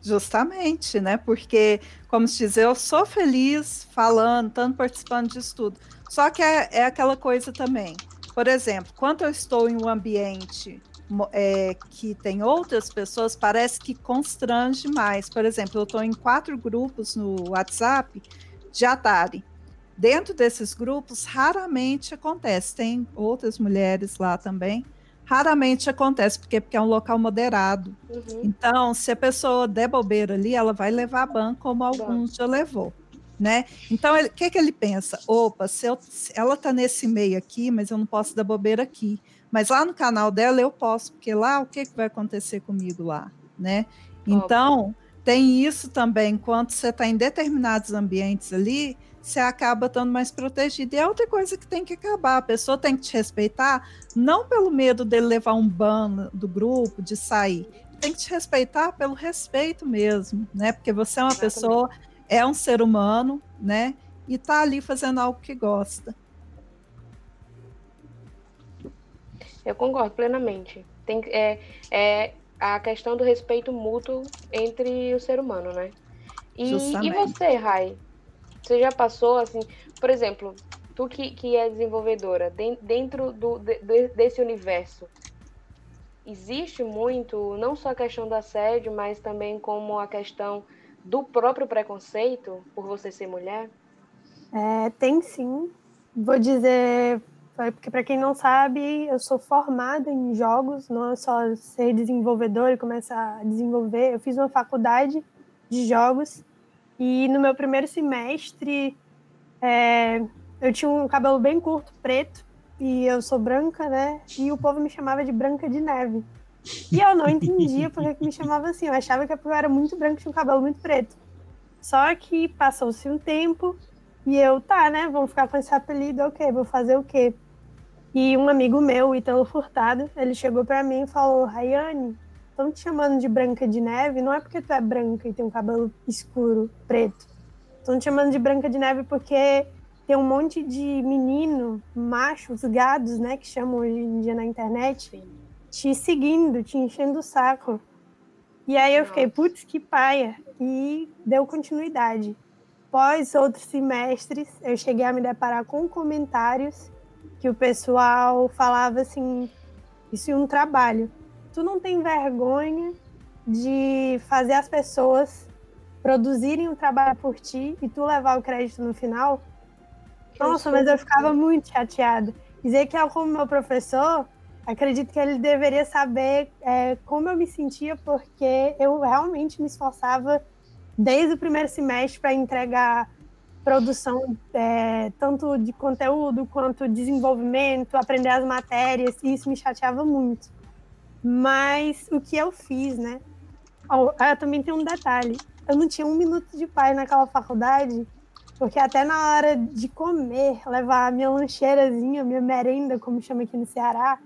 Justamente, né? Porque, como se diz, eu sou feliz falando, tanto participando disso tudo. Só que é, é aquela coisa também. Por exemplo, quando eu estou em um ambiente é, que tem outras pessoas, parece que constrange mais. Por exemplo, eu estou em quatro grupos no WhatsApp de Atari. Dentro desses grupos, raramente acontece. Tem outras mulheres lá também raramente acontece, porque, porque é um local moderado. Uhum. Então, se a pessoa der bobeira ali, ela vai levar a ban como alguns já levou. Né? Então, o que, que ele pensa? Opa, se, eu, se ela está nesse meio aqui, mas eu não posso dar bobeira aqui. Mas lá no canal dela eu posso, porque lá o que, que vai acontecer comigo lá? Né? Então, tem isso também, enquanto você está em determinados ambientes ali, você acaba estando mais protegido. E é outra coisa que tem que acabar. A pessoa tem que te respeitar, não pelo medo dele levar um ban do grupo, de sair. Tem que te respeitar pelo respeito mesmo, né? Porque você é uma Exatamente. pessoa, é um ser humano, né? E está ali fazendo algo que gosta. Eu concordo plenamente. Tem, é, é a questão do respeito mútuo entre o ser humano, né? E, e você, Rai? Você já passou, assim, por exemplo, tu que, que é desenvolvedora, dentro do, de, desse universo, existe muito, não só a questão do assédio, mas também como a questão do próprio preconceito por você ser mulher? É, tem sim. Vou dizer, porque para quem não sabe, eu sou formada em jogos, não é só ser desenvolvedora e começar a desenvolver. Eu fiz uma faculdade de jogos e no meu primeiro semestre, é, eu tinha um cabelo bem curto, preto, e eu sou branca, né? E o povo me chamava de Branca de Neve. E eu não entendia porque que me chamava assim. Eu achava que eu era muito branca e tinha um cabelo muito preto. Só que passou-se um tempo e eu, tá, né? Vamos ficar com esse apelido, ok, vou fazer o quê? E um amigo meu, Italo Furtado, ele chegou para mim e falou: Rayane, estão te chamando de Branca de Neve, não é porque tu é branca e tem um cabelo escuro, preto. Estão te chamando de Branca de Neve porque tem um monte de menino, machos, gados, né, que chamam hoje em dia na internet, te seguindo, te enchendo o saco. E aí eu fiquei, putz, que paia. E deu continuidade. Pós outros semestres, eu cheguei a me deparar com comentários que o pessoal falava assim, isso é um trabalho tu não tem vergonha de fazer as pessoas produzirem um trabalho por ti e tu levar o crédito no final? Nossa, mas eu ficava muito chateada. Dizer que como meu professor, acredito que ele deveria saber é, como eu me sentia, porque eu realmente me esforçava desde o primeiro semestre para entregar produção é, tanto de conteúdo quanto desenvolvimento, aprender as matérias, e isso me chateava muito. Mas o que eu fiz, né? Oh, eu também tenho um detalhe. Eu não tinha um minuto de paz naquela faculdade, porque até na hora de comer, levar a minha lancheirazinha, minha merenda, como chama aqui no Ceará,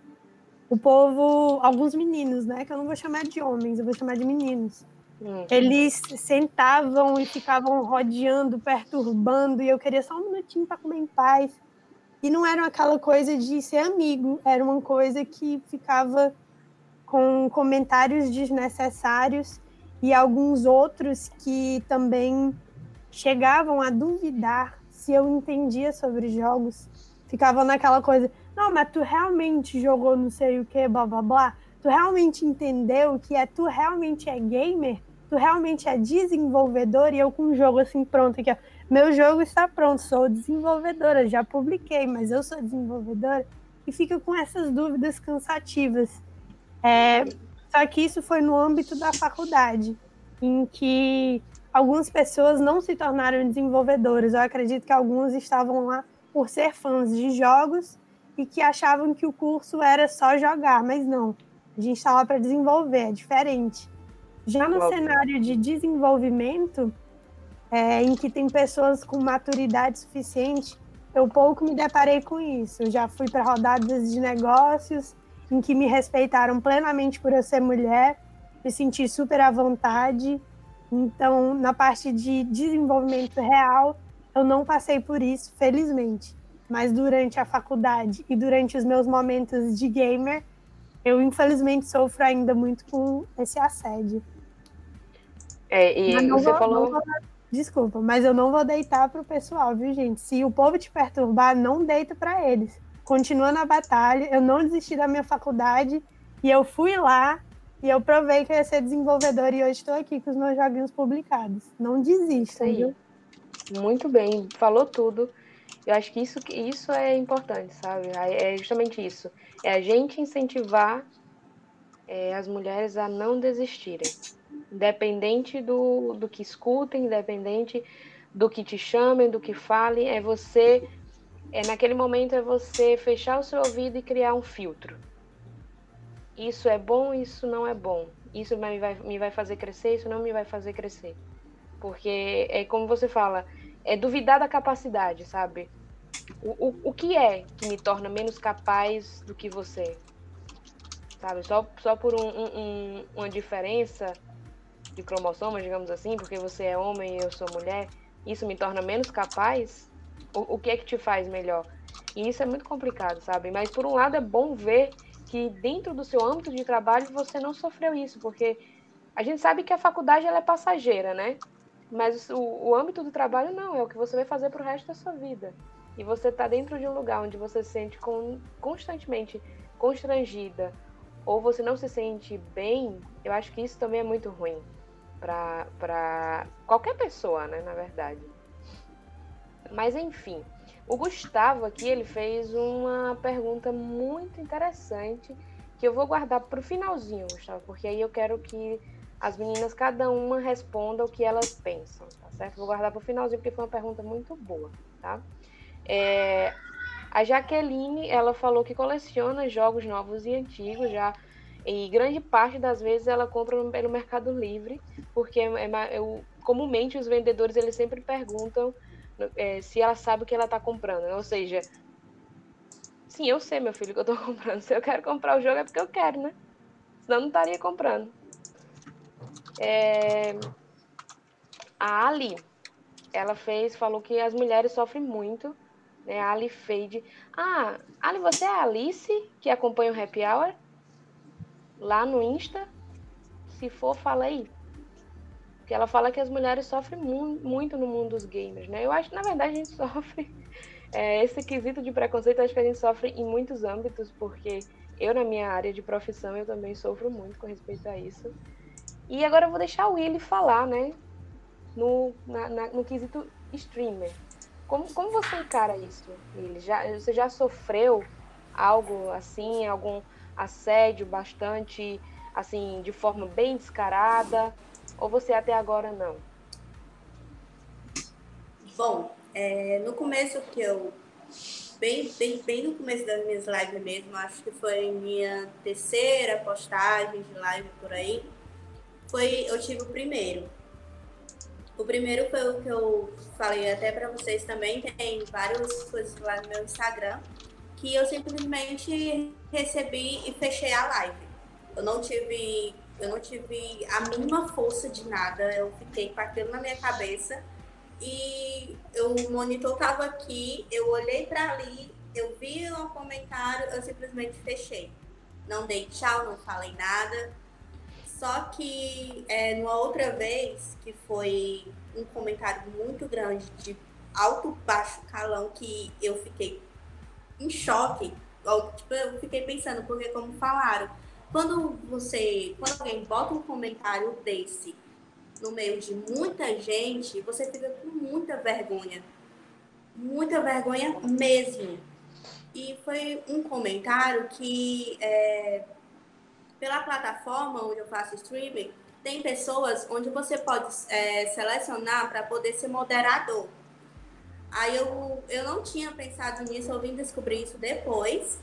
o povo, alguns meninos, né? Que eu não vou chamar de homens, eu vou chamar de meninos. Hum. Eles sentavam e ficavam rodeando, perturbando, e eu queria só um minutinho para comer em paz. E não era aquela coisa de ser amigo, era uma coisa que ficava com comentários desnecessários e alguns outros que também chegavam a duvidar se eu entendia sobre jogos. Ficavam naquela coisa, não, mas tu realmente jogou não sei o que, blá blá blá. Tu realmente entendeu que é tu realmente é gamer? Tu realmente é desenvolvedor? E eu com um jogo assim pronto aqui, ó. Meu jogo está pronto, sou desenvolvedora, já publiquei, mas eu sou desenvolvedora. e fica com essas dúvidas cansativas. É, só que isso foi no âmbito da faculdade, em que algumas pessoas não se tornaram desenvolvedoras. Eu acredito que alguns estavam lá por ser fãs de jogos e que achavam que o curso era só jogar, mas não. A gente está lá para desenvolver, é diferente. Já no cenário de desenvolvimento, é, em que tem pessoas com maturidade suficiente, eu pouco me deparei com isso. Eu já fui para rodadas de negócios em que me respeitaram plenamente por eu ser mulher, me senti super à vontade. Então, na parte de desenvolvimento real, eu não passei por isso, felizmente. Mas durante a faculdade e durante os meus momentos de gamer, eu infelizmente sofro ainda muito com esse assédio. É, e você vou, falou. Vou, desculpa, mas eu não vou deitar pro pessoal, viu, gente? Se o povo te perturbar, não deita para eles. Continua na batalha. Eu não desisti da minha faculdade e eu fui lá e eu provei que eu ia ser desenvolvedora e hoje estou aqui com os meus joguinhos publicados. Não desista, viu? Muito bem, falou tudo. Eu acho que isso, isso é importante, sabe? É justamente isso. É a gente incentivar é, as mulheres a não desistirem. Independente do, do que escutem, independente do que te chamem, do que falem, é você. É, naquele momento é você fechar o seu ouvido e criar um filtro. Isso é bom, isso não é bom. Isso me vai, me vai fazer crescer, isso não me vai fazer crescer. Porque é como você fala, é duvidar da capacidade, sabe? O, o, o que é que me torna menos capaz do que você? Sabe? Só, só por um, um, uma diferença de cromossomas, digamos assim, porque você é homem e eu sou mulher, isso me torna menos capaz? O, o que é que te faz melhor? E isso é muito complicado, sabe? Mas por um lado é bom ver que dentro do seu âmbito de trabalho você não sofreu isso, porque a gente sabe que a faculdade ela é passageira, né? Mas o, o âmbito do trabalho não, é o que você vai fazer para o resto da sua vida. E você está dentro de um lugar onde você se sente com, constantemente constrangida ou você não se sente bem, eu acho que isso também é muito ruim para qualquer pessoa, né, na verdade. Mas enfim, o Gustavo aqui ele fez uma pergunta muito interessante que eu vou guardar para o finalzinho, Gustavo, porque aí eu quero que as meninas, cada uma, responda o que elas pensam, tá certo? Vou guardar para o finalzinho, porque foi uma pergunta muito boa, tá? É, a Jaqueline, ela falou que coleciona jogos novos e antigos já, e grande parte das vezes ela compra pelo Mercado Livre, porque é, é, comumente os vendedores eles sempre perguntam é, se ela sabe o que ela está comprando, ou seja, sim, eu sei, meu filho, que eu estou (laughs) comprando. Se eu quero comprar o jogo é porque eu quero, né? Senão não estaria comprando. É... A Ali, ela fez, falou que as mulheres sofrem muito, né? A Ali Fade. Ah, Ali, você é a Alice que acompanha o Happy Hour? Lá no Insta? Se for, fala aí. Porque ela fala que as mulheres sofrem mu muito no mundo dos gamers, né? Eu acho que, na verdade, a gente (laughs) sofre. É, esse quesito de preconceito, acho que a gente sofre em muitos âmbitos, porque eu, na minha área de profissão, eu também sofro muito com respeito a isso. E agora eu vou deixar o Willy falar, né? No, na, na, no quesito streamer. Como, como você encara isso, Willy? Já, você já sofreu algo assim, algum assédio bastante, assim, de forma bem descarada? Ou você até agora não? Bom, é, no começo que eu bem, bem, bem no começo das minhas lives mesmo, acho que foi minha terceira postagem de live por aí foi eu tive o primeiro. O primeiro foi o que eu falei até para vocês também, tem várias coisas lá no meu Instagram, que eu simplesmente recebi e fechei a live. Eu não tive, eu não tive a mínima força de nada, eu fiquei com aquilo na minha cabeça e o monitor tava aqui, eu olhei para ali, eu vi um comentário, eu simplesmente fechei. Não dei tchau, não falei nada, só que é, numa outra vez, que foi um comentário muito grande, de alto, baixo calão, que eu fiquei em choque. Tipo, eu fiquei pensando, porque como falaram, quando você, quando alguém bota um comentário desse no meio de muita gente, você fica com muita vergonha. Muita vergonha mesmo. e foi um comentário que, é, pela plataforma onde eu faço streaming, tem pessoas onde você pode é, selecionar para poder ser moderador. Aí eu, eu não tinha pensado nisso, eu vim descobrir isso depois,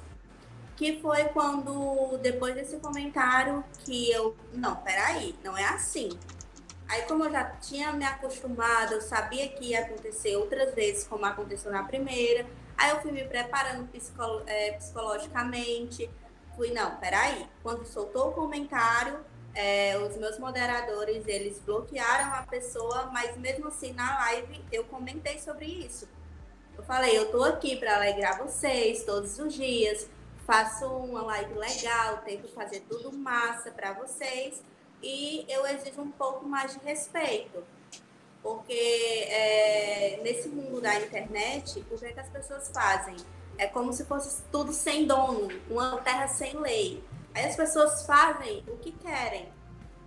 que foi quando, depois desse comentário, que eu, não, peraí, não é assim. Aí como eu já tinha me acostumado, eu sabia que ia acontecer outras vezes, como aconteceu na primeira, aí eu fui me preparando psicolo é, psicologicamente, fui, não, peraí, quando soltou o comentário, é, os meus moderadores, eles bloquearam a pessoa, mas mesmo assim na live eu comentei sobre isso. Eu falei, eu tô aqui para alegrar vocês todos os dias, faço uma live legal, tento fazer tudo massa para vocês e eu exijo um pouco mais de respeito. Porque é, nesse mundo da internet, o que, é que as pessoas fazem? É como se fosse tudo sem dono, uma terra sem lei. Aí as pessoas fazem o que querem.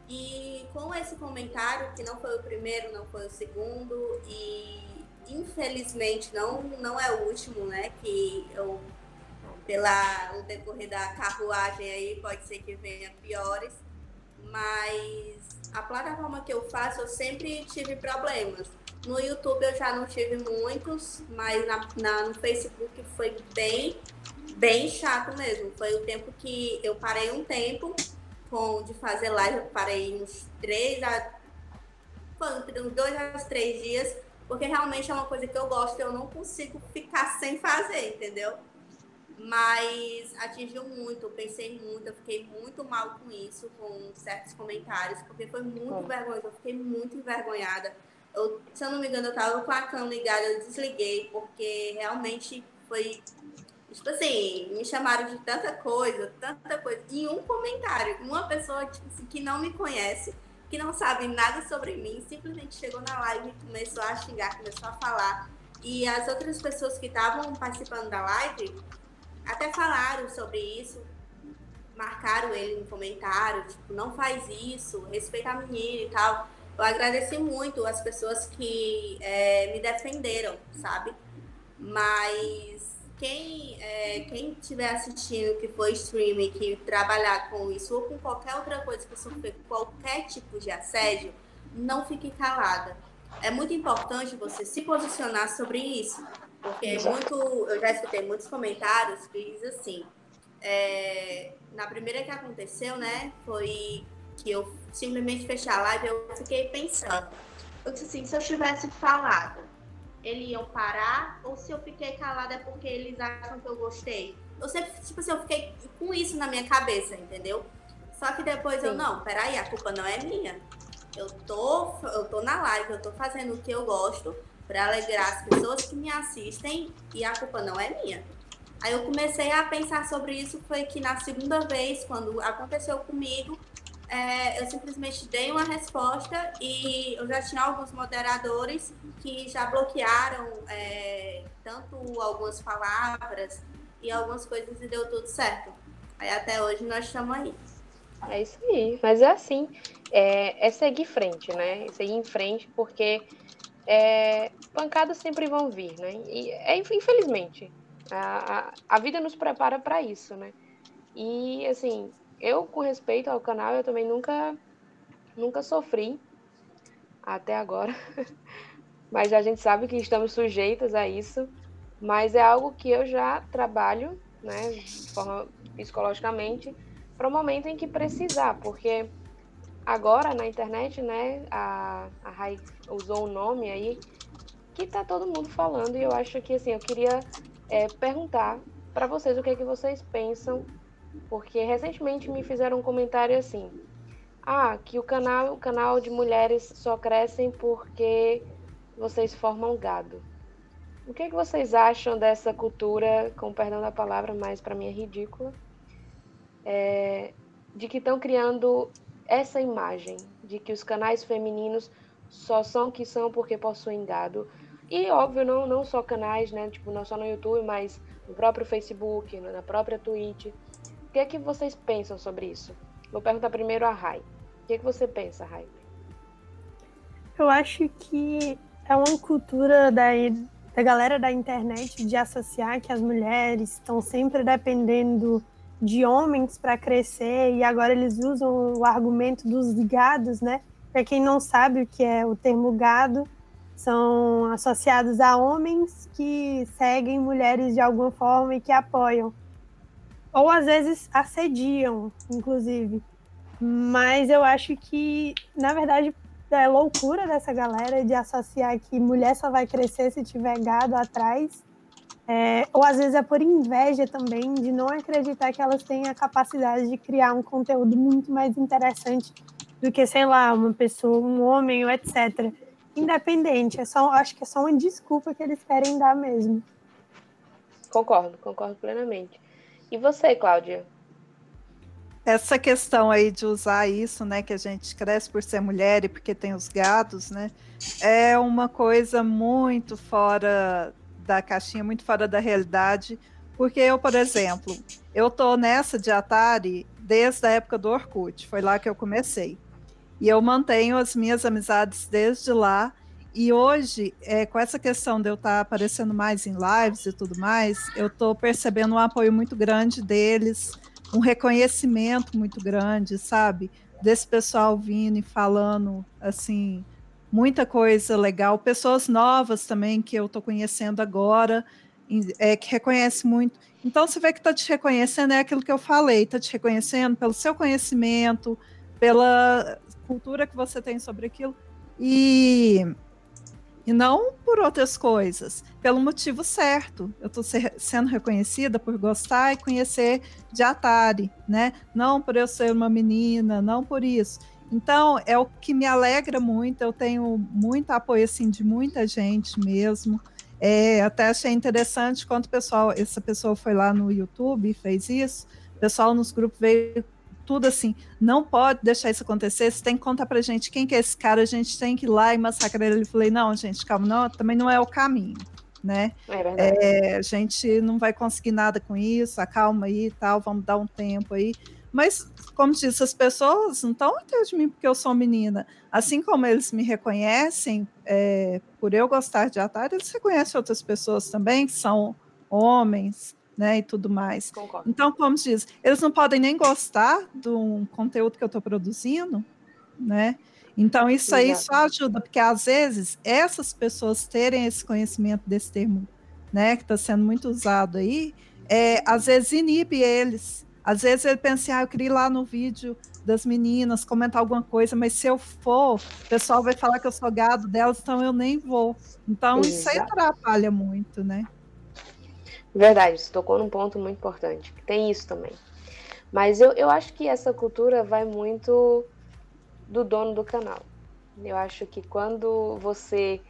E com esse comentário, que não foi o primeiro, não foi o segundo, e infelizmente não, não é o último, né? Que eu, pela o decorrer da carruagem aí, pode ser que venha piores. Mas a plataforma que eu faço, eu sempre tive problemas. No YouTube eu já não tive muitos, mas na, na, no Facebook foi bem bem chato mesmo. Foi o tempo que eu parei um tempo com, de fazer live, eu parei uns três a. uns dois a três dias, porque realmente é uma coisa que eu gosto e eu não consigo ficar sem fazer, entendeu? Mas atingiu muito, eu pensei muito, eu fiquei muito mal com isso, com certos comentários, porque foi muito vergonhoso, eu fiquei muito envergonhada. Eu, se eu não me engano, eu tava com a cama ligada, eu desliguei, porque realmente foi Tipo assim, me chamaram de tanta coisa, tanta coisa. Em um comentário, uma pessoa tipo assim, que não me conhece, que não sabe nada sobre mim, simplesmente chegou na live e começou a xingar, começou a falar. E as outras pessoas que estavam participando da live até falaram sobre isso, marcaram ele no comentário, tipo, não faz isso, respeita a menina e tal. Eu agradeci muito as pessoas que é, me defenderam, sabe? Mas quem é, quem estiver assistindo que for streaming, que trabalhar com isso ou com qualquer outra coisa que sofrer qualquer tipo de assédio, não fique calada. É muito importante você se posicionar sobre isso, porque muito, eu já escutei muitos comentários que diz assim, é, na primeira que aconteceu, né, foi que eu simplesmente fechei a live, eu fiquei pensando, eu disse assim, se eu tivesse falado eles iam parar ou se eu fiquei calada é porque eles acham que eu gostei. Eu sempre, tipo assim, eu fiquei com isso na minha cabeça, entendeu? Só que depois Sim. eu, não, peraí, a culpa não é minha. Eu tô, eu tô na live, eu tô fazendo o que eu gosto para alegrar as pessoas que me assistem e a culpa não é minha. Aí eu comecei a pensar sobre isso, foi que na segunda vez, quando aconteceu comigo, é, eu simplesmente dei uma resposta e eu já tinha alguns moderadores que já bloquearam é, tanto algumas palavras e algumas coisas e deu tudo certo. Aí até hoje nós estamos aí. É isso aí, mas é assim, é, é seguir frente, né? Seguir em frente, porque é, pancadas sempre vão vir, né? E é, infelizmente, a, a, a vida nos prepara para isso, né? E assim, eu, com respeito ao canal, eu também nunca, nunca sofri até agora. (laughs) mas a gente sabe que estamos sujeitas a isso. Mas é algo que eu já trabalho, né, de forma psicologicamente, para o momento em que precisar, porque agora na internet, né, a, a Rai usou um nome aí que tá todo mundo falando e eu acho que assim eu queria é, perguntar para vocês o que é que vocês pensam porque recentemente me fizeram um comentário assim: "Ah, que o canal, o canal de mulheres só crescem porque vocês formam gado". O que, é que vocês acham dessa cultura, com perdão da palavra, mas para mim é ridícula, é, de que estão criando essa imagem de que os canais femininos só são o que são porque possuem gado. E óbvio, não, não só canais, né? Tipo, não só no YouTube, mas no próprio Facebook, na própria Twitch. Que é que vocês pensam sobre isso? Vou perguntar primeiro a Rai. O que é que você pensa, Rai? Eu acho que é uma cultura daí da galera da internet de associar que as mulheres estão sempre dependendo de homens para crescer e agora eles usam o argumento dos gados, né? Para quem não sabe o que é o termo gado, são associados a homens que seguem mulheres de alguma forma e que apoiam. Ou às vezes assediam, inclusive. Mas eu acho que, na verdade, é loucura dessa galera de associar que mulher só vai crescer se tiver gado atrás é, ou às vezes é por inveja também, de não acreditar que elas têm a capacidade de criar um conteúdo muito mais interessante do que, sei lá, uma pessoa, um homem ou etc. Independente, é só, acho que é só uma desculpa que eles querem dar mesmo. Concordo, concordo plenamente. E você, Cláudia? Essa questão aí de usar isso, né, que a gente cresce por ser mulher e porque tem os gados, né, é uma coisa muito fora da caixinha, muito fora da realidade. Porque eu, por exemplo, eu tô nessa de Atari desde a época do Orkut, foi lá que eu comecei. E eu mantenho as minhas amizades desde lá. E hoje, é, com essa questão de eu estar tá aparecendo mais em lives e tudo mais, eu estou percebendo um apoio muito grande deles, um reconhecimento muito grande, sabe? Desse pessoal vindo e falando assim, muita coisa legal, pessoas novas também que eu estou conhecendo agora, é, que reconhece muito. Então você vê que está te reconhecendo, é aquilo que eu falei, está te reconhecendo pelo seu conhecimento, pela cultura que você tem sobre aquilo, e, e não por outras coisas, pelo motivo certo. Eu estou sendo reconhecida por gostar e conhecer de Atari, né? Não por eu ser uma menina, não por isso. Então, é o que me alegra muito. Eu tenho muito apoio assim, de muita gente mesmo. É, até achei interessante quando o pessoal, essa pessoa foi lá no YouTube e fez isso. O pessoal nos grupos veio tudo assim, não pode deixar isso acontecer, você tem que contar pra gente quem que é esse cara, a gente tem que ir lá e massacrar ele. Eu falei, não, gente, calma, não, também não é o caminho, né? É é, a gente não vai conseguir nada com isso, acalma aí e tal, vamos dar um tempo aí. Mas, como disse, as pessoas não estão atrás de mim porque eu sou menina. Assim como eles me reconhecem é, por eu gostar de Atari, eles reconhecem outras pessoas também, que são homens, né, e tudo mais. Concordo. Então, como diz, eles não podem nem gostar do conteúdo que eu estou produzindo, né? Então, isso aí Exato. só ajuda, porque às vezes essas pessoas terem esse conhecimento desse termo, né, que está sendo muito usado aí, é, às vezes inibe eles às vezes ele pensa, assim, ah, eu queria ir lá no vídeo das meninas, comentar alguma coisa, mas se eu for, o pessoal vai falar que eu sou gado delas, então eu nem vou. Então Exato. isso aí atrapalha muito, né? Verdade, você tocou num ponto muito importante. Tem isso também. Mas eu, eu acho que essa cultura vai muito do dono do canal. Eu acho que quando você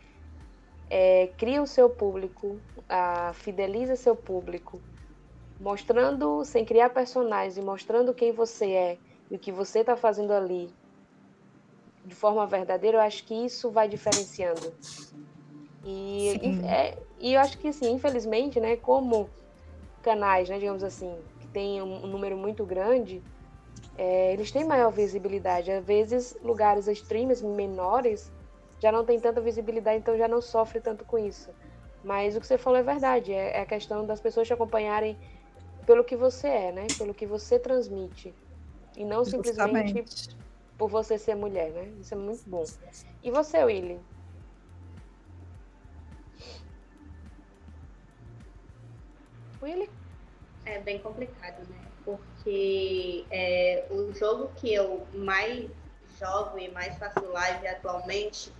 é, cria o seu público, a, fideliza seu público, mostrando, sem criar personagens e mostrando quem você é e o que você está fazendo ali de forma verdadeira, eu acho que isso vai diferenciando. E, e, é, e eu acho que, assim, infelizmente, né, como canais, né, digamos assim, que tem um, um número muito grande, é, eles têm maior visibilidade. Às vezes, lugares streamers menores já não tem tanta visibilidade, então já não sofre tanto com isso. Mas o que você falou é verdade, é, é a questão das pessoas te acompanharem pelo que você é, né? Pelo que você transmite. E não simplesmente Justamente. por você ser mulher, né? Isso é muito bom. E você, Willy? Willy? É bem complicado, né? Porque é, o jogo que eu mais jogo e mais faço live atualmente,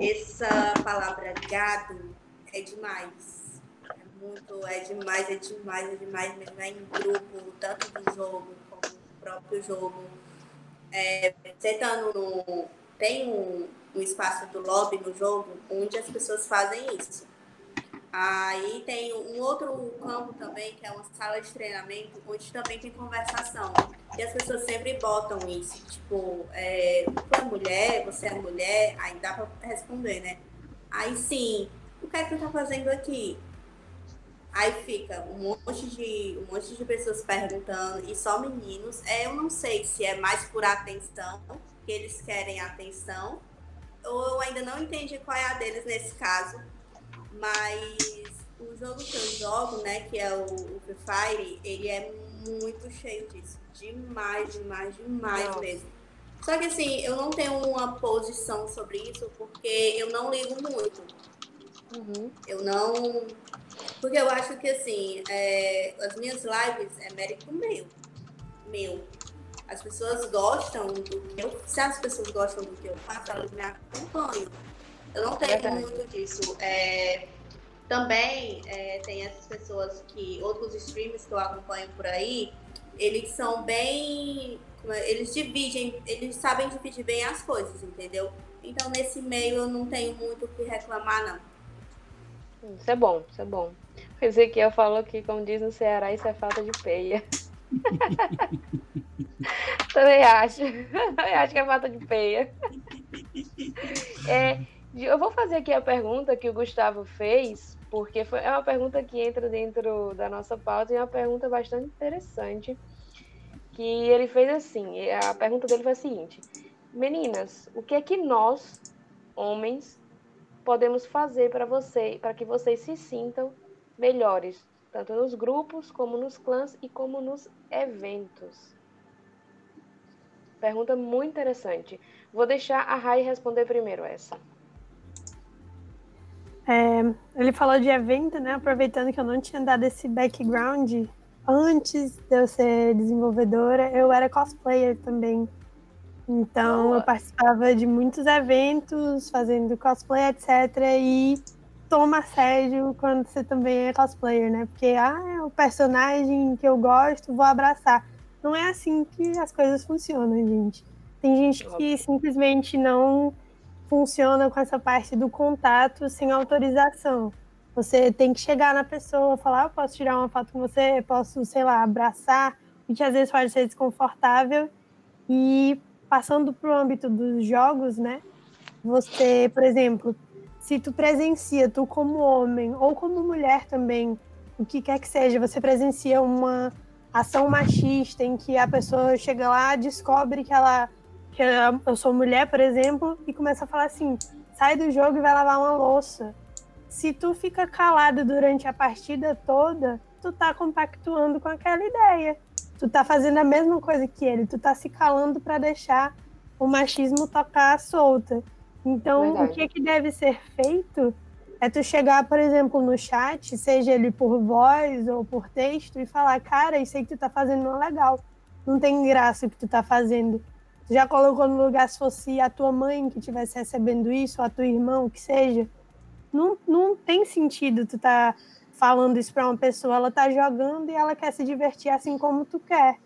essa palavra gado é demais muito, é demais, é demais, é demais mesmo, é em grupo, tanto do jogo como do próprio jogo. É, você tá no, tem um, um espaço do lobby no jogo onde as pessoas fazem isso. Aí tem um outro campo também, que é uma sala de treinamento, onde também tem conversação. E as pessoas sempre botam isso, tipo, é, tu é mulher, você é mulher, aí dá pra responder, né? Aí sim, o que é que tu tá fazendo aqui? Aí fica um monte de, um monte de pessoas perguntando, e só meninos. É, eu não sei se é mais por atenção, que eles querem atenção, ou eu ainda não entendi qual é a deles nesse caso. Mas o jogo que eu jogo, né, que é o, o Free Fire, ele é muito cheio disso. Demais, demais, demais Nossa. mesmo. Só que assim, eu não tenho uma posição sobre isso porque eu não ligo muito. Uhum. Eu não. Porque eu acho que assim, é... as minhas lives é mérito meu. Meu. As pessoas gostam do que eu. Se as pessoas gostam do que eu faço, elas me acompanham. Eu não tenho é muito disso. É, também é, tem essas pessoas que. Outros streams que eu acompanho por aí, eles são bem. É, eles dividem, eles sabem dividir bem as coisas, entendeu? Então nesse meio eu não tenho muito o que reclamar, não. Isso é bom, isso é bom. O Ezequiel falou que, como diz no Ceará, isso é falta de peia. (laughs) Também acho. (laughs) Também acho que é falta de peia. É, eu vou fazer aqui a pergunta que o Gustavo fez, porque foi, é uma pergunta que entra dentro da nossa pauta e é uma pergunta bastante interessante. Que ele fez assim: a pergunta dele foi a seguinte: Meninas, o que é que nós, homens, podemos fazer para você, para que vocês se sintam melhores, tanto nos grupos, como nos clãs e como nos eventos? Pergunta muito interessante. Vou deixar a Rai responder primeiro essa. É, ele falou de evento, né? Aproveitando que eu não tinha dado esse background antes de eu ser desenvolvedora, eu era cosplayer também. Então eu participava de muitos eventos, fazendo cosplay, etc. E toma sério quando você também é cosplayer, né? Porque ah, é o personagem que eu gosto, vou abraçar. Não é assim que as coisas funcionam, gente. Tem gente que simplesmente não funciona com essa parte do contato sem autorização. Você tem que chegar na pessoa, falar, ah, posso tirar uma foto com você, posso, sei lá, abraçar, o que às vezes pode ser desconfortável. E passando para o âmbito dos jogos, né? Você, por exemplo, se tu presencia, tu como homem ou como mulher também, o que quer que seja, você presencia uma ação machista em que a pessoa chega lá, descobre que ela que eu sou mulher, por exemplo, e começa a falar assim: sai do jogo e vai lavar uma louça. Se tu fica calado durante a partida toda, tu tá compactuando com aquela ideia. Tu tá fazendo a mesma coisa que ele, tu tá se calando para deixar o machismo tocar solta. Então, Verdade. o que, é que deve ser feito é tu chegar, por exemplo, no chat, seja ele por voz ou por texto, e falar, cara, isso aí que tu tá fazendo não é legal. Não tem graça o que tu tá fazendo já colocou no lugar se fosse a tua mãe que estivesse recebendo isso, ou a tua irmã, o que seja. Não, não tem sentido tu tá falando isso para uma pessoa, ela tá jogando e ela quer se divertir assim como tu quer.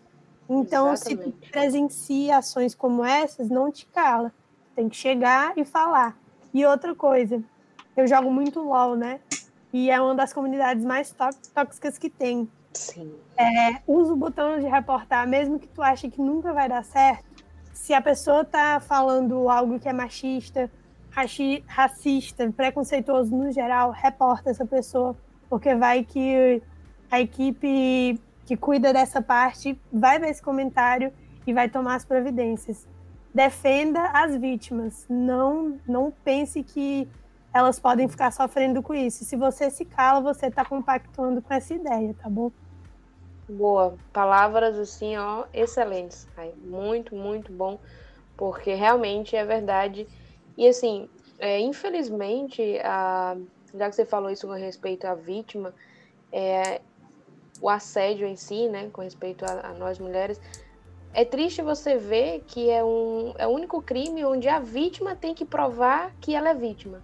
Então, Exatamente. se tu presencia ações como essas, não te cala. Tem que chegar e falar. E outra coisa, eu jogo muito LOL, né? E é uma das comunidades mais tóxicas que tem. Sim. É, usa o botão de reportar, mesmo que tu ache que nunca vai dar certo se a pessoa está falando algo que é machista, raci racista, preconceituoso no geral, reporta essa pessoa, porque vai que a equipe que cuida dessa parte vai ver esse comentário e vai tomar as providências. Defenda as vítimas, não não pense que elas podem ficar sofrendo com isso. Se você se cala, você está compactuando com essa ideia, tá bom? Boa. Palavras assim, ó, excelentes. Muito, muito bom, porque realmente é verdade. E assim, é, infelizmente, a, já que você falou isso com respeito à vítima, é, o assédio em si, né, com respeito a, a, nós mulheres, é triste você ver que é, um, é o único crime onde a vítima tem que provar que ela é vítima.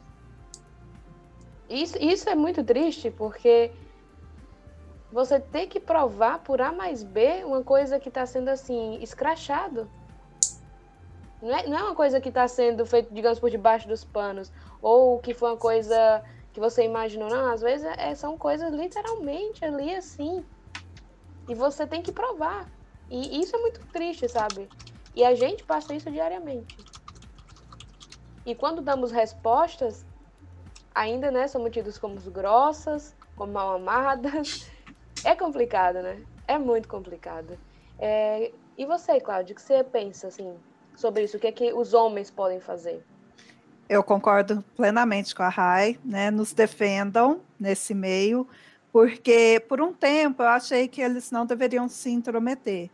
Isso, isso é muito triste, porque você ter que provar por A mais B uma coisa que está sendo assim, escrachado. Não é, não é uma coisa que está sendo feita, digamos, por debaixo dos panos, ou que foi uma coisa que você imaginou. Não, às vezes é, são coisas literalmente ali assim. E você tem que provar. E isso é muito triste, sabe? E a gente passa isso diariamente. E quando damos respostas, ainda né, somos tidos como grossas, como mal amadas. É complicado, né? É muito complicado. É... E você, Cláudio, o que você pensa assim sobre isso? O que é que os homens podem fazer? Eu concordo plenamente com a Rai, né? Nos defendam nesse meio, porque por um tempo eu achei que eles não deveriam se intrometer.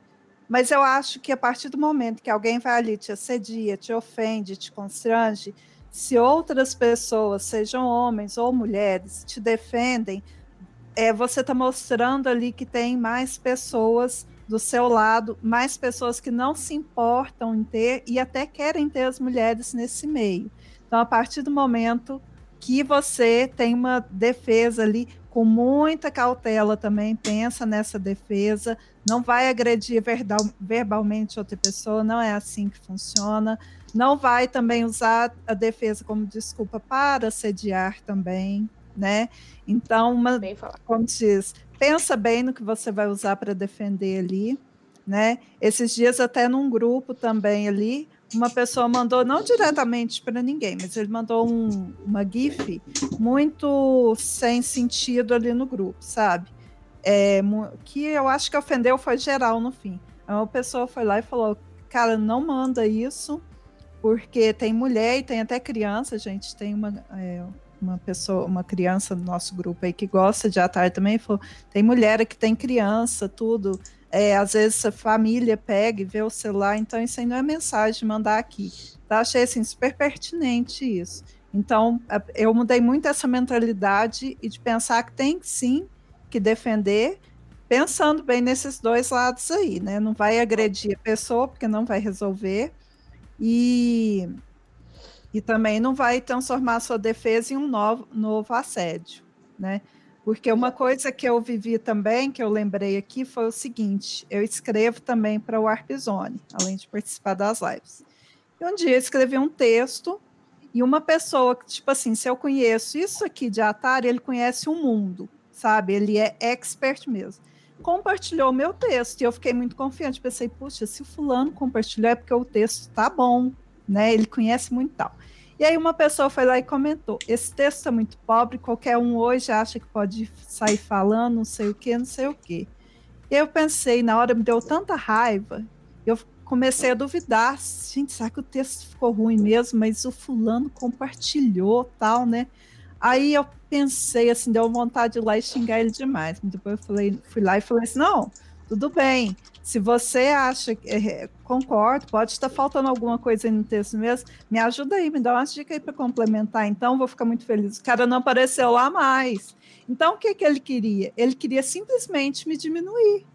Mas eu acho que a partir do momento que alguém vai ali, te assedia, te ofende, te constrange, se outras pessoas, sejam homens ou mulheres, te defendem, é, você está mostrando ali que tem mais pessoas do seu lado, mais pessoas que não se importam em ter e até querem ter as mulheres nesse meio. Então, a partir do momento que você tem uma defesa ali, com muita cautela também, pensa nessa defesa, não vai agredir verbalmente outra pessoa, não é assim que funciona. Não vai também usar a defesa como desculpa para sediar também, né? Então, uma, como diz, pensa bem no que você vai usar para defender ali, né? Esses dias até num grupo também ali, uma pessoa mandou, não diretamente para ninguém, mas ele mandou um, uma GIF muito sem sentido ali no grupo, sabe? É, que eu acho que ofendeu foi geral no fim. Uma pessoa foi lá e falou: Cara, não manda isso, porque tem mulher e tem até criança, gente. Tem uma, é, uma pessoa, uma criança no nosso grupo aí que gosta de atar também. Falou: Tem mulher que tem criança, tudo é, às vezes a família pega e vê o celular, então isso não é mensagem mandar aqui. Tá? Achei assim, super pertinente isso. Então, eu mudei muito essa mentalidade e de pensar que tem sim que defender, pensando bem nesses dois lados aí, né? Não vai agredir a pessoa, porque não vai resolver, e, e também não vai transformar a sua defesa em um novo, novo assédio, né? Porque uma coisa que eu vivi também, que eu lembrei aqui, foi o seguinte: eu escrevo também para o Arpzone, além de participar das lives. E um dia eu escrevi um texto e uma pessoa que, tipo assim, se eu conheço isso aqui de Atari, ele conhece o mundo, sabe? Ele é expert mesmo. Compartilhou meu texto e eu fiquei muito confiante. Pensei, puxa, se o fulano compartilhou é porque o texto tá bom, né? Ele conhece muito tal. E aí uma pessoa foi lá e comentou: esse texto é muito pobre, qualquer um hoje acha que pode sair falando, não sei o que, não sei o que. Eu pensei, na hora me deu tanta raiva, eu comecei a duvidar, gente, será que o texto ficou ruim mesmo? Mas o fulano compartilhou, tal, né? Aí eu pensei assim, deu vontade de ir lá e xingar ele demais. Depois eu falei, fui lá e falei assim: não, tudo bem. Se você acha que é, concordo, pode estar faltando alguma coisa no texto mesmo, me ajuda aí, me dá umas dicas aí para complementar. Então, vou ficar muito feliz. O cara não apareceu lá mais. Então, o que, que ele queria? Ele queria simplesmente me diminuir,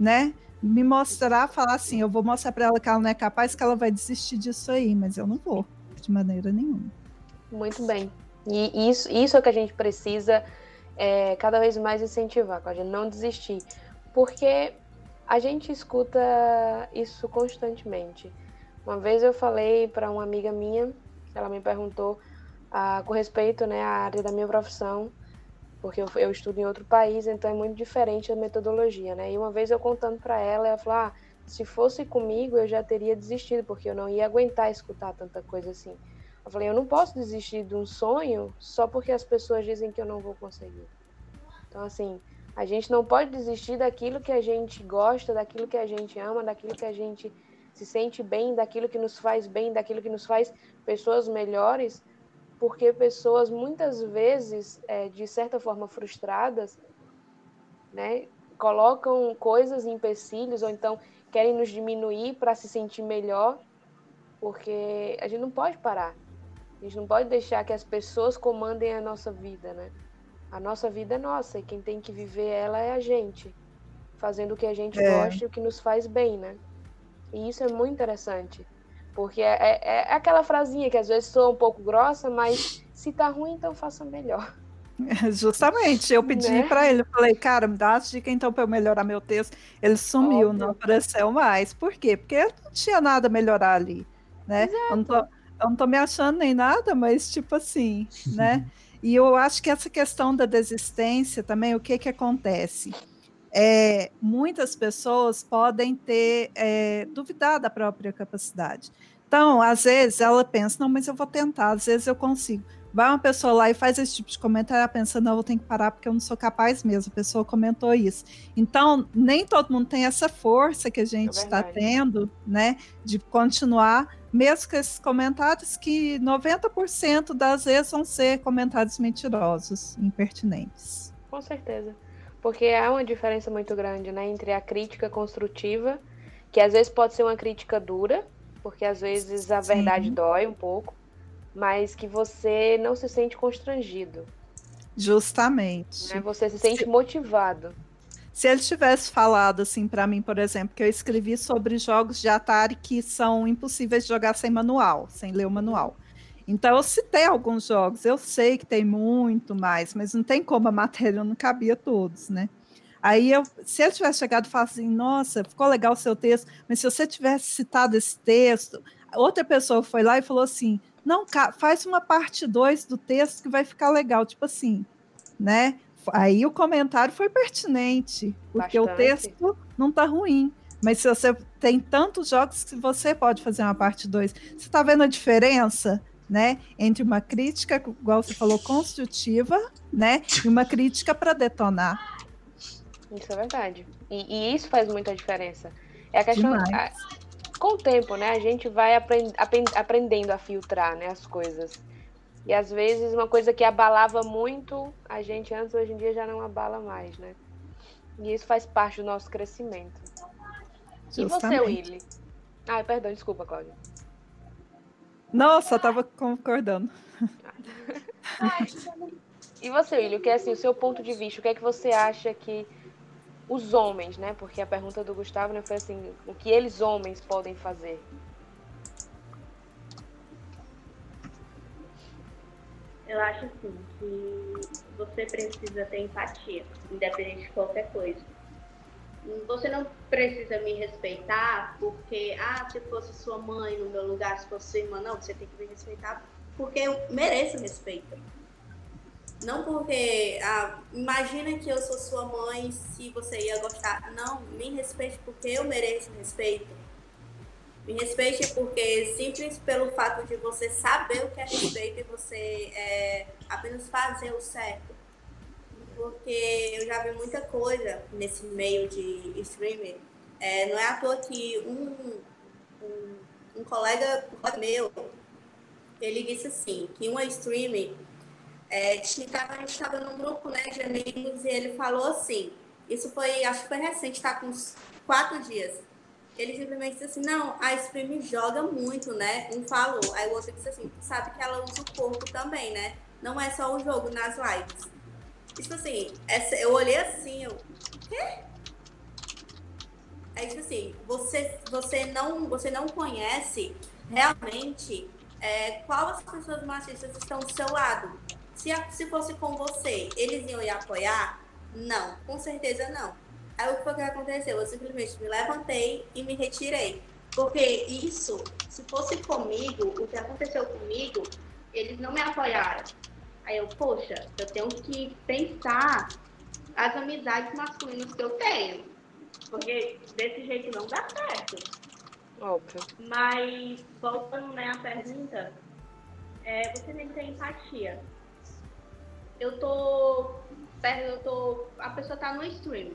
né? Me mostrar, falar assim: eu vou mostrar para ela que ela não é capaz, que ela vai desistir disso aí, mas eu não vou, de maneira nenhuma. Muito bem. E isso, isso é que a gente precisa é, cada vez mais incentivar, a gente não desistir. Porque a gente escuta isso constantemente. Uma vez eu falei para uma amiga minha, ela me perguntou ah, com respeito né, à área da minha profissão, porque eu, eu, estudo em outro país, então é muito diferente a metodologia, né? E uma vez eu contando para ela, ela falou: ah, se fosse comigo eu já teria desistido, porque eu não ia aguentar escutar tanta coisa assim. Eu falei: eu não posso desistir de um sonho só porque as pessoas dizem que eu não vou conseguir. Então, assim, a gente não pode desistir daquilo que a gente gosta, daquilo que a gente ama, daquilo que a gente se sente bem, daquilo que nos faz bem, daquilo que nos faz pessoas melhores, porque pessoas muitas vezes, é, de certa forma frustradas, né, colocam coisas em empecilhos ou então querem nos diminuir para se sentir melhor, porque a gente não pode parar. A gente não pode deixar que as pessoas comandem a nossa vida, né? A nossa vida é nossa e quem tem que viver ela é a gente, fazendo o que a gente é. gosta e o que nos faz bem, né? E isso é muito interessante, porque é, é, é aquela frasinha que às vezes soa um pouco grossa, mas se tá ruim, então faça melhor. (laughs) Justamente, eu pedi né? para ele, eu falei, cara, me dá uma dica então para eu melhorar meu texto. Ele sumiu, Óbvio. não apareceu mais. Por quê? Porque não tinha nada a melhorar ali, né? Eu não, tô, eu não tô me achando nem nada, mas tipo assim, né? (laughs) E eu acho que essa questão da desistência também, o que, que acontece? É, muitas pessoas podem ter é, duvidado da própria capacidade. Então, às vezes, ela pensa, não, mas eu vou tentar, às vezes eu consigo. Vai uma pessoa lá e faz esse tipo de comentário pensando, não, eu vou ter que parar porque eu não sou capaz mesmo. A pessoa comentou isso. Então, nem todo mundo tem essa força que a gente está é tendo, né, de continuar, mesmo com esses comentários que 90% das vezes vão ser comentários mentirosos, impertinentes. Com certeza. Porque há uma diferença muito grande, né, entre a crítica construtiva, que às vezes pode ser uma crítica dura, porque às vezes a Sim. verdade dói um pouco, mas que você não se sente constrangido. Justamente. Né? Você se sente se... motivado. Se ele tivesse falado assim para mim, por exemplo, que eu escrevi sobre jogos de Atari que são impossíveis de jogar sem manual, sem ler o manual. Então eu citei alguns jogos, eu sei que tem muito mais, mas não tem como a matéria não cabia todos, né? Aí eu, se ele tivesse chegado e falado assim, nossa, ficou legal o seu texto, mas se você tivesse citado esse texto, outra pessoa foi lá e falou assim: não, faz uma parte 2 do texto que vai ficar legal, tipo assim, né? Aí o comentário foi pertinente, porque Bastante. o texto não tá ruim. Mas se você tem tantos jogos que você pode fazer uma parte 2. Você está vendo a diferença, né? Entre uma crítica, igual você falou, construtiva, né? E uma crítica para detonar. Isso é verdade. E, e, isso faz muita diferença. É a questão. A, com o tempo, né, a gente vai aprend, aprendendo a filtrar né, as coisas. E às vezes uma coisa que abalava muito a gente antes, hoje em dia já não abala mais, né? E isso faz parte do nosso crescimento. Justamente. E você, Willy? Ah, perdão, desculpa, Cláudia. Nossa, eu tava concordando. (laughs) e você, Willy, o que é assim, o seu ponto de vista? O que é que você acha que os homens, né? Porque a pergunta do Gustavo né, foi assim, o que eles homens podem fazer? Eu acho assim que você precisa ter empatia, independente de qualquer coisa. Você não precisa me respeitar porque, ah, se fosse sua mãe no meu lugar, se fosse sua irmã, não, você tem que me respeitar porque eu mereço respeito. Não porque, ah, imagina que eu sou sua mãe, se você ia gostar. Não, me respeite porque eu mereço respeito. Me respeite porque simples pelo fato de você saber o que é respeito e você é, apenas fazer o certo. Porque eu já vi muita coisa nesse meio de streaming. É, não é à toa que um, um, um colega, meu, ele disse assim, que uma streaming é, gente estava num grupo né, de amigos e ele falou assim, isso foi, acho que foi recente, está com uns quatro dias. Ele simplesmente disse assim, não, a Stream joga muito, né? Um falou, aí o outro disse assim, sabe que ela usa o corpo também, né? Não é só o jogo nas lives. Tipo assim, essa, eu olhei assim, eu. Quê? É tipo assim, você, você, não, você não conhece realmente é, qual as pessoas machistas estão do seu lado. Se, se fosse com você, eles iam lhe apoiar? Não, com certeza não. Aí o que foi que aconteceu? Eu simplesmente me levantei e me retirei. Porque isso, se fosse comigo, o que aconteceu comigo, eles não me apoiaram. Aí eu, poxa, eu tenho que pensar as amizades masculinas que eu tenho. Porque desse jeito não dá certo. Óbvio. Mas, voltando né, à pergunta, é, você tem que ter empatia eu tô. Eu tô. A pessoa tá no stream.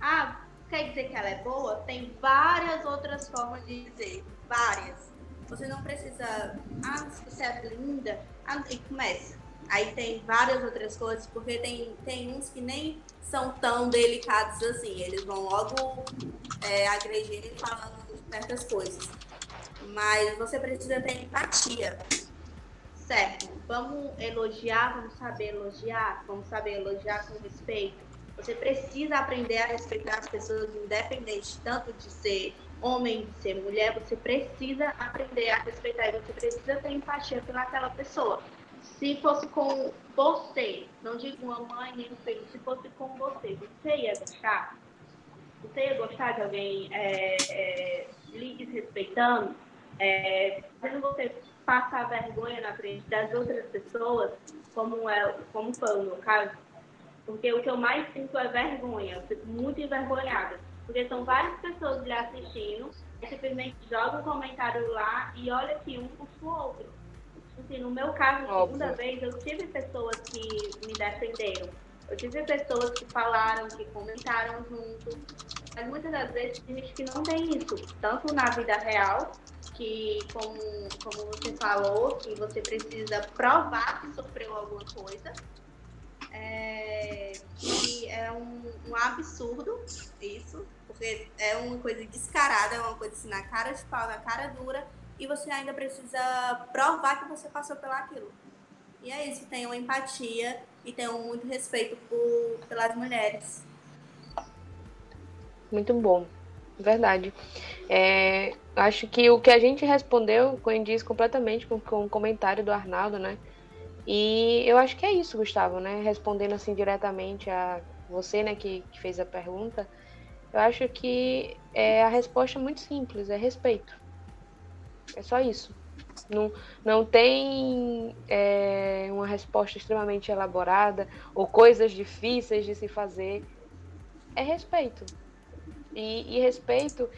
Ah, quer dizer que ela é boa? Tem várias outras formas de dizer. Várias. Você não precisa. Ah, você é linda. Ah, e começa. Aí tem várias outras coisas, porque tem, tem uns que nem são tão delicados assim. Eles vão logo é, agredir falando certas coisas. Mas você precisa ter empatia certo, vamos elogiar, vamos saber elogiar, vamos saber elogiar com respeito. Você precisa aprender a respeitar as pessoas, independente tanto de ser homem, de ser mulher, você precisa aprender a respeitar e você precisa ter empatia pelaquela pessoa. Se fosse com você, não digo uma mãe nem um filho, se fosse com você, você ia gostar? Você ia gostar de alguém é, é, lhe desrespeitando? É, fazendo você passar vergonha na frente das outras pessoas, como, é, como foi o meu caso, porque o que eu mais sinto é vergonha, eu fico muito envergonhada, porque são várias pessoas lhe assistindo, simplesmente joga um comentário lá e olha que um puxa o outro. Assim, no meu caso, a segunda vez, eu tive pessoas que me defenderam. Eu tive pessoas que falaram, que comentaram junto. Mas muitas das vezes tem gente que não tem isso, tanto na vida real, que como, como você falou, que você precisa provar que sofreu alguma coisa. É, que é um, um absurdo isso, porque é uma coisa descarada, é uma coisa assim, na cara de pau, na cara dura, e você ainda precisa provar que você passou pelo aquilo. E é isso, tenham empatia e tenham muito respeito por, pelas mulheres. Muito bom, verdade. É, acho que o que a gente respondeu coincide completamente com, com o comentário do Arnaldo, né? E eu acho que é isso, Gustavo, né? Respondendo assim diretamente a você, né, que, que fez a pergunta, eu acho que é, a resposta é muito simples, é respeito. É só isso. Não, não tem é, uma resposta extremamente elaborada ou coisas difíceis de se fazer. É respeito. E, e respeito,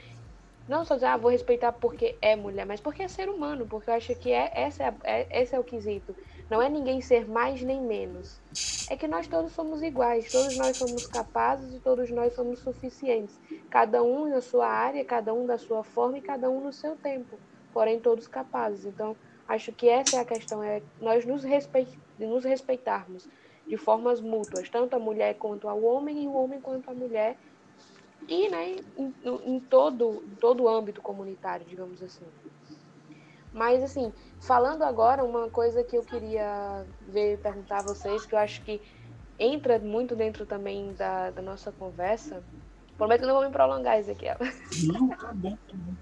não só dizer, ah, vou respeitar porque é mulher, mas porque é ser humano, porque eu acho que é, essa é, é, esse é o quesito. Não é ninguém ser mais nem menos. É que nós todos somos iguais, todos nós somos capazes e todos nós somos suficientes. Cada um na sua área, cada um da sua forma e cada um no seu tempo. Porém, todos capazes. Então, acho que essa é a questão, é nós nos, respeit nos respeitarmos de formas mútuas, tanto a mulher quanto ao homem e o homem quanto a mulher. E né, em, em todo, todo o âmbito comunitário, digamos assim. Mas, assim, falando agora, uma coisa que eu queria ver perguntar a vocês, que eu acho que entra muito dentro também da, da nossa conversa. Prometo que não vou me prolongar, Ezequiel. Não, tá bom, tá bom.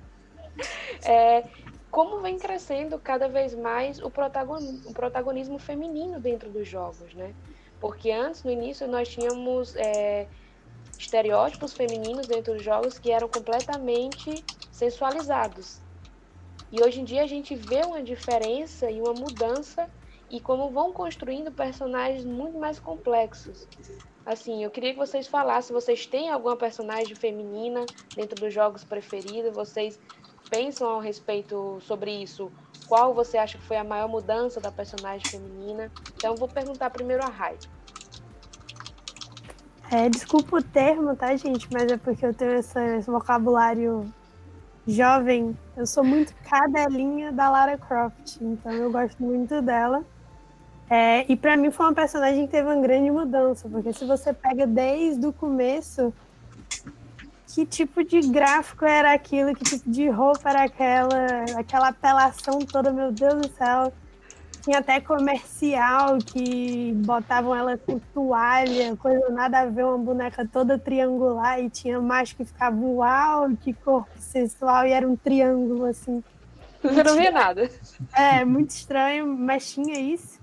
(laughs) É, como vem crescendo cada vez mais o protagonismo, o protagonismo feminino dentro dos jogos, né? Porque antes, no início, nós tínhamos é, estereótipos femininos dentro dos jogos que eram completamente sensualizados. E hoje em dia a gente vê uma diferença e uma mudança e como vão construindo personagens muito mais complexos. Assim, eu queria que vocês falassem, vocês têm alguma personagem feminina dentro dos jogos preferidos? Vocês pensam ao respeito sobre isso? Qual você acha que foi a maior mudança da personagem feminina? Então, vou perguntar primeiro a Rai. É, desculpa o termo, tá, gente? Mas é porque eu tenho esse, esse vocabulário jovem, eu sou muito cadelinha da Lara Croft, então eu gosto muito dela. É, e para mim foi uma personagem que teve uma grande mudança, porque se você pega desde o começo, que tipo de gráfico era aquilo, que tipo de roupa era aquela, aquela apelação toda, meu Deus do céu. Tinha até comercial que botavam ela com toalha, coisa nada a ver, uma boneca toda triangular e tinha mais que ficava uau, que corpo sensual e era um triângulo assim. Você não via nada. (laughs) É, muito estranho, mas tinha isso.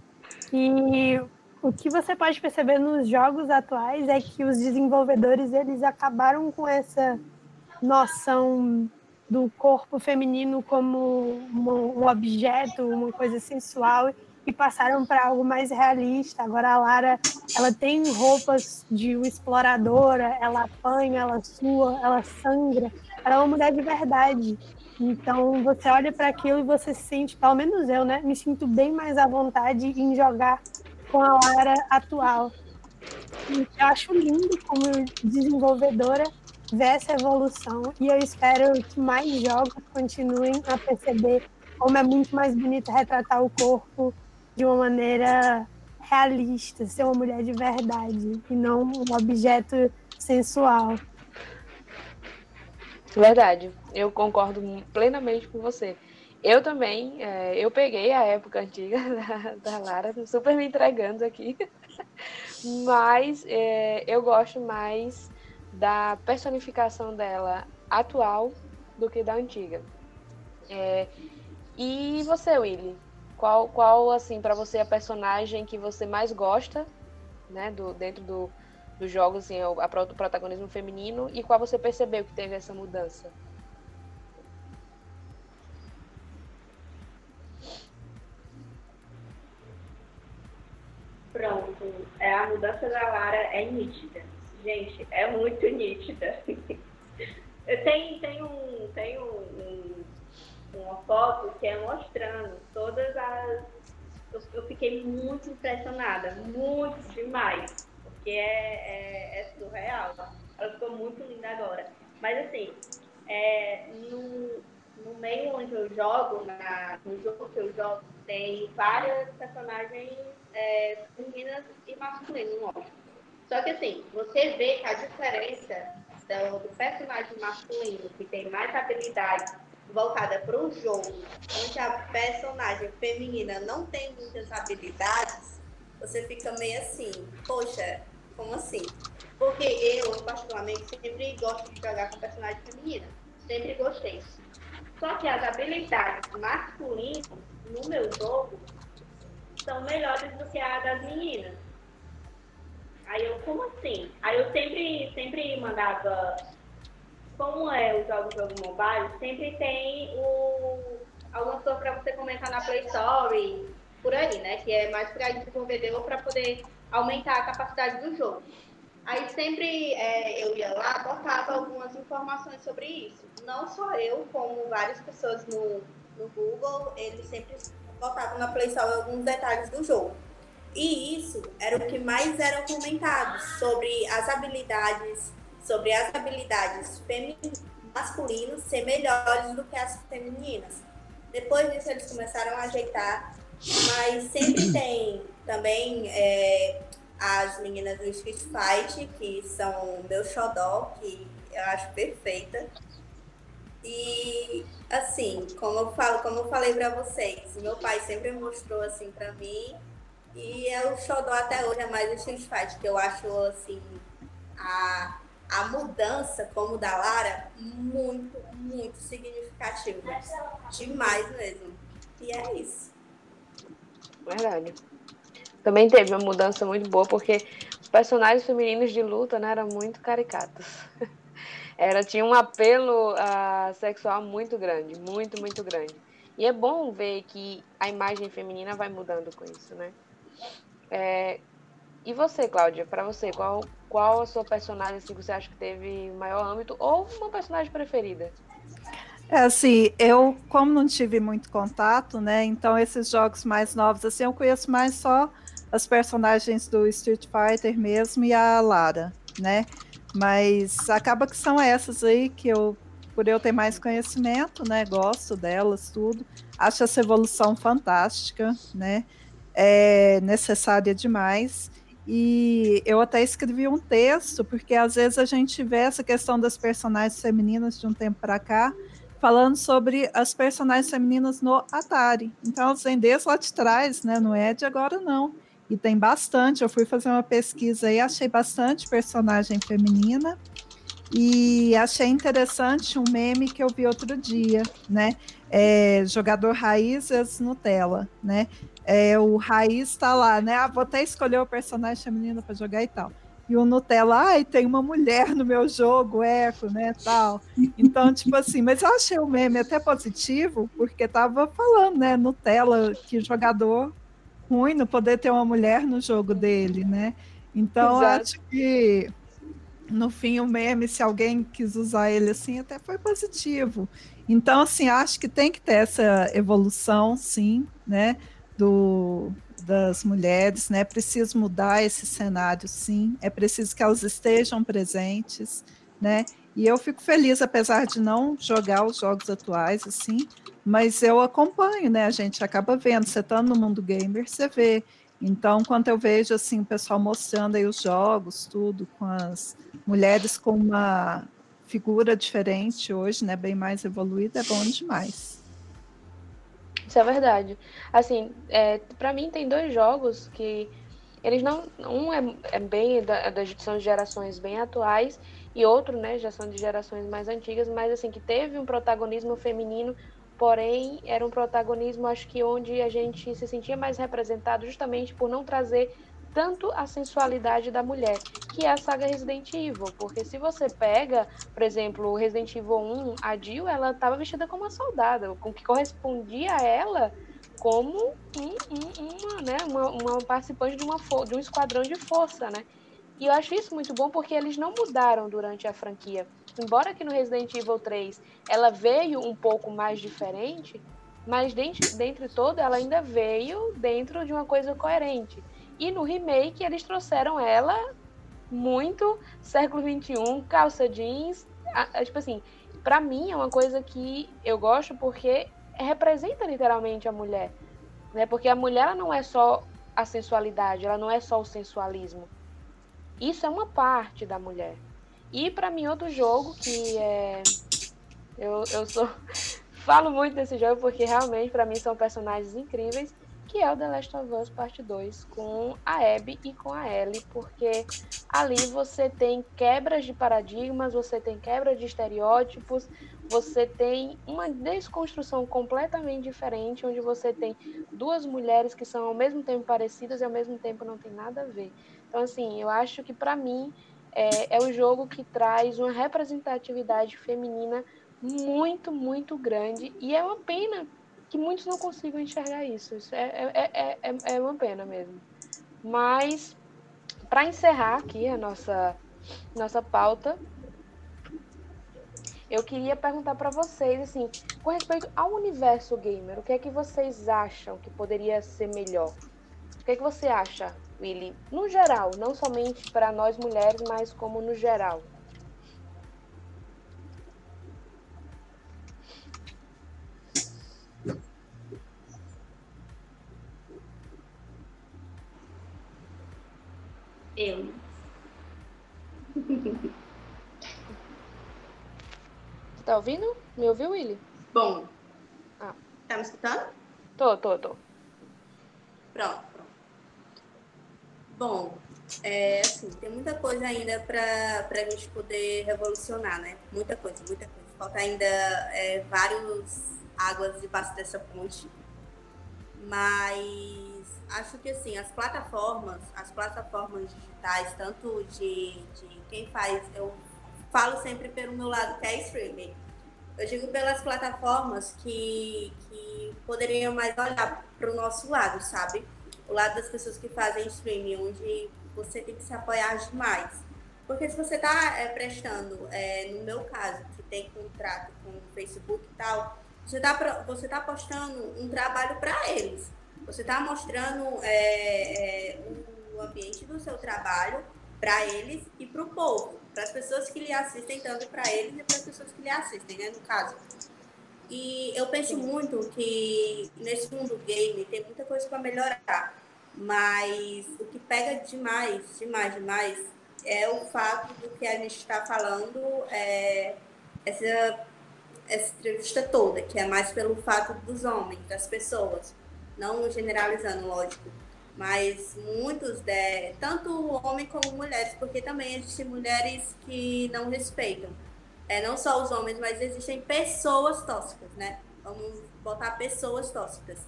E o que você pode perceber nos jogos atuais é que os desenvolvedores eles acabaram com essa noção do corpo feminino como um objeto, uma coisa sensual e passaram para algo mais realista. Agora a Lara, ela tem roupas de exploradora, ela apanha, ela sua, ela sangra. Ela é uma mulher de verdade. Então você olha para aquilo e você se sente, pelo menos eu, né, me sinto bem mais à vontade em jogar com a Lara atual. E eu acho lindo como desenvolvedora ver essa evolução e eu espero que mais jogos continuem a perceber como é muito mais bonito retratar o corpo de uma maneira realista, ser uma mulher de verdade e não um objeto sensual. Verdade, eu concordo plenamente com você. Eu também, é, eu peguei a época antiga (laughs) da, da Lara, super me entregando aqui, (laughs) mas é, eu gosto mais da personificação dela atual do que da antiga. É, e você, Willy? Qual, qual assim, para você, a personagem que você mais gosta, né, do, dentro do, dos jogos, assim, a, a, o protagonismo feminino, e qual você percebeu que teve essa mudança? Pronto, é, a mudança da Lara é nítida Gente, é muito nítida. (laughs) tem, tem, um, tem um, um, uma foto que é mostrando todas as, eu, eu fiquei muito impressionada, muito demais, porque é, é, é surreal. Ela ficou muito linda agora. Mas assim, é, no, no meio onde eu jogo, na, no jogo que eu jogo, tem várias personagens é, femininas e masculinas, lógico. Só que assim, você vê que a diferença do, do personagem masculino, que tem mais habilidade voltada para o jogo, onde a personagem feminina não tem muitas habilidades, você fica meio assim, poxa, como assim? Porque eu, particularmente, sempre gosto de jogar com personagem feminina. Sempre gostei. Só que as habilidades masculinas no meu jogo são melhores do que a das meninas. Aí eu, como assim? Aí eu sempre, sempre mandava, como é o jogo jogo mobile, sempre tem o, algumas coisas para você comentar na Play Store, por aí, né? Que é mais para desenvolvedor para poder aumentar a capacidade do jogo. Aí sempre é, eu ia lá, botava algumas informações sobre isso. Não só eu, como várias pessoas no, no Google, eles sempre botavam na Play Store alguns detalhes do jogo. E isso era o que mais era comentado sobre as habilidades, sobre as habilidades masculinas ser melhores do que as femininas. Depois disso eles começaram a ajeitar, mas sempre (coughs) tem também é, as meninas do Street Fight, que são meu xodó, que eu acho perfeita. E assim, como eu falo, como eu falei para vocês, meu pai sempre mostrou assim para mim e o xodó até hoje, é mais o Street Fight, que eu acho, assim, a, a mudança, como da Lara, muito, muito significativa. Demais mesmo. E é isso. Verdade. Também teve uma mudança muito boa, porque os personagens femininos de luta né, eram muito caricatos. (laughs) Era, tinha um apelo uh, sexual muito grande, muito, muito grande. E é bom ver que a imagem feminina vai mudando com isso, né? É, e você, Cláudia, para você, qual, qual a sua personagem assim, que você acha que teve maior âmbito ou uma personagem preferida? É assim, eu como não tive muito contato, né? Então esses jogos mais novos assim, eu conheço mais só as personagens do Street Fighter mesmo e a Lara, né? Mas acaba que são essas aí que eu por eu ter mais conhecimento, né? Gosto delas, tudo. Acho essa evolução fantástica, né? É necessária demais. E eu até escrevi um texto, porque às vezes a gente vê essa questão das personagens femininas de um tempo para cá, falando sobre as personagens femininas no Atari. Então, elas vêm desde lá de trás, né? Não é de agora, não. E tem bastante. Eu fui fazer uma pesquisa e achei bastante personagem feminina. E achei interessante um meme que eu vi outro dia, né? É, jogador raízes Nutella, né? É, o Raiz está lá, né? Ah, vou até escolher o personagem feminino para jogar e tal. E o Nutella, ai, tem uma mulher no meu jogo, eco, né, tal. Então, tipo assim, mas eu achei o meme até positivo, porque tava falando, né, Nutella, que jogador ruim não poder ter uma mulher no jogo dele, né? Então, acho que no fim o meme, se alguém quis usar ele assim, até foi positivo. Então, assim, acho que tem que ter essa evolução, sim, né, do, das mulheres, né? É preciso mudar esse cenário, sim. É preciso que elas estejam presentes, né? E eu fico feliz, apesar de não jogar os jogos atuais, assim, mas eu acompanho, né? A gente acaba vendo, você estando no mundo gamer, você vê. Então, quando eu vejo assim o pessoal mostrando aí os jogos, tudo com as mulheres com uma figura diferente hoje, né, bem mais evoluída, é bom demais. Isso é verdade. Assim, é, para mim tem dois jogos que eles não, um é, é bem da, da são gerações bem atuais e outro, né, já são de gerações mais antigas, mas assim que teve um protagonismo feminino porém era um protagonismo, acho que onde a gente se sentia mais representado justamente por não trazer tanto a sensualidade da mulher, que é a saga Resident Evil, porque se você pega, por exemplo, o Resident Evil 1, a Jill, ela estava vestida como uma soldada, com que correspondia a ela como um, um, uma, né, uma, uma participante de, uma, de um esquadrão de força, né? E eu acho isso muito bom porque eles não mudaram durante a franquia embora que no Resident Evil 3 ela veio um pouco mais diferente, mas dentre, dentre todo ela ainda veio dentro de uma coisa coerente. E no remake eles trouxeram ela muito século XXI, calça jeans, a, a, tipo assim, para mim é uma coisa que eu gosto porque representa literalmente a mulher, né? Porque a mulher ela não é só a sensualidade, ela não é só o sensualismo. Isso é uma parte da mulher. E para mim outro jogo que é eu, eu sou (laughs) falo muito desse jogo porque realmente para mim são personagens incríveis, que é o The Last of Us Parte 2 com a Abby e com a Ellie, porque ali você tem quebras de paradigmas, você tem quebra de estereótipos, você tem uma desconstrução completamente diferente, onde você tem duas mulheres que são ao mesmo tempo parecidas e ao mesmo tempo não tem nada a ver. Então, assim, eu acho que para mim é, é o jogo que traz uma representatividade feminina muito, muito grande. E é uma pena que muitos não consigam enxergar isso. Isso é, é, é, é uma pena mesmo. Mas, para encerrar aqui a nossa, nossa pauta, eu queria perguntar para vocês, assim, com respeito ao universo gamer, o que é que vocês acham que poderia ser melhor? O que é que você acha, Willy? No geral, não somente para nós mulheres, mas como no geral. Eu. Você tá ouvindo? Me ouviu, Willy? Bom. Ah. Tá me escutando? Tô, tô, tô. Pronto, pronto. Bom, é, assim, tem muita coisa ainda para a gente poder revolucionar, né? Muita coisa, muita coisa. Falta ainda é, vários águas debaixo dessa ponte. Mas acho que assim, as plataformas, as plataformas digitais, tanto de, de quem faz, eu falo sempre pelo meu lado que é streaming. Eu digo pelas plataformas que, que poderiam mais olhar para o nosso lado, sabe? O lado das pessoas que fazem streaming, onde você tem que se apoiar demais. Porque se você está é, prestando, é, no meu caso, que tem contrato com o Facebook e tal, você está você tá postando um trabalho para eles. Você está mostrando é, é, o ambiente do seu trabalho para eles e para o povo, para as pessoas que lhe assistem, tanto para eles e para as pessoas que lhe assistem, né, no caso. E eu penso muito que nesse mundo game tem muita coisa para melhorar, mas o que pega demais, demais, demais é o fato do que a gente está falando, é, essa, essa entrevista toda, que é mais pelo fato dos homens, das pessoas. Não generalizando, lógico, mas muitos, tanto homem como mulheres, porque também existem mulheres que não respeitam. É, não só os homens, mas existem pessoas tóxicas, né? Vamos botar pessoas tóxicas.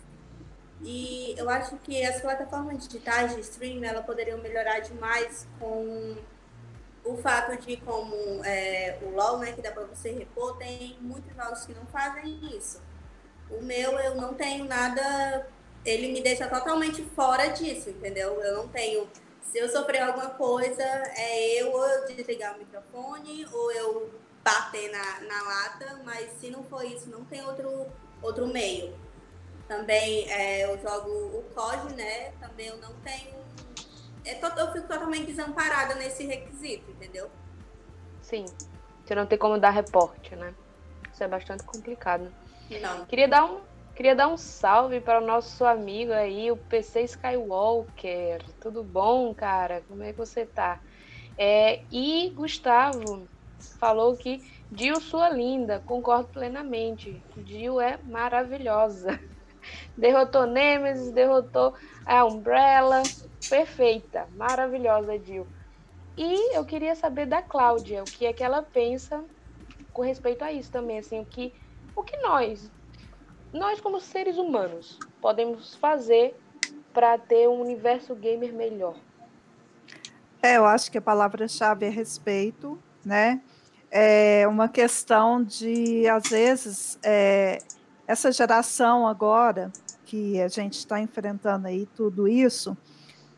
E eu acho que as plataformas digitais de streaming ela poderiam melhorar demais com o fato de como é, o LoL, né, que dá para você repor, tem muitos jogos que não fazem isso. O meu eu não tenho nada ele me deixa totalmente fora disso, entendeu? Eu não tenho. Se eu sofrer alguma coisa, é eu ou eu desligar o microfone ou eu bater na, na lata, mas se não for isso, não tem outro, outro meio. Também é, eu jogo o COD, né? Também eu não tenho. É, eu fico totalmente desamparada nesse requisito, entendeu? Sim. Você não tem como dar reporte, né? Isso é bastante complicado. Não. Queria dar um, Queria dar um salve para o nosso amigo aí, o PC Skywalker. Tudo bom, cara? Como é que você tá? É, e Gustavo falou que Dio sua linda, concordo plenamente. Dio é maravilhosa. (laughs) Derrotou Nemesis, derrotou a Umbrella, perfeita, maravilhosa, Dio. E eu queria saber da Cláudia, o que é que ela pensa com respeito a isso também, assim, o que, o que nós, nós como seres humanos podemos fazer para ter um universo gamer melhor? É, eu acho que a palavra-chave é respeito, né? É uma questão de, às vezes, é, essa geração agora que a gente está enfrentando aí tudo isso,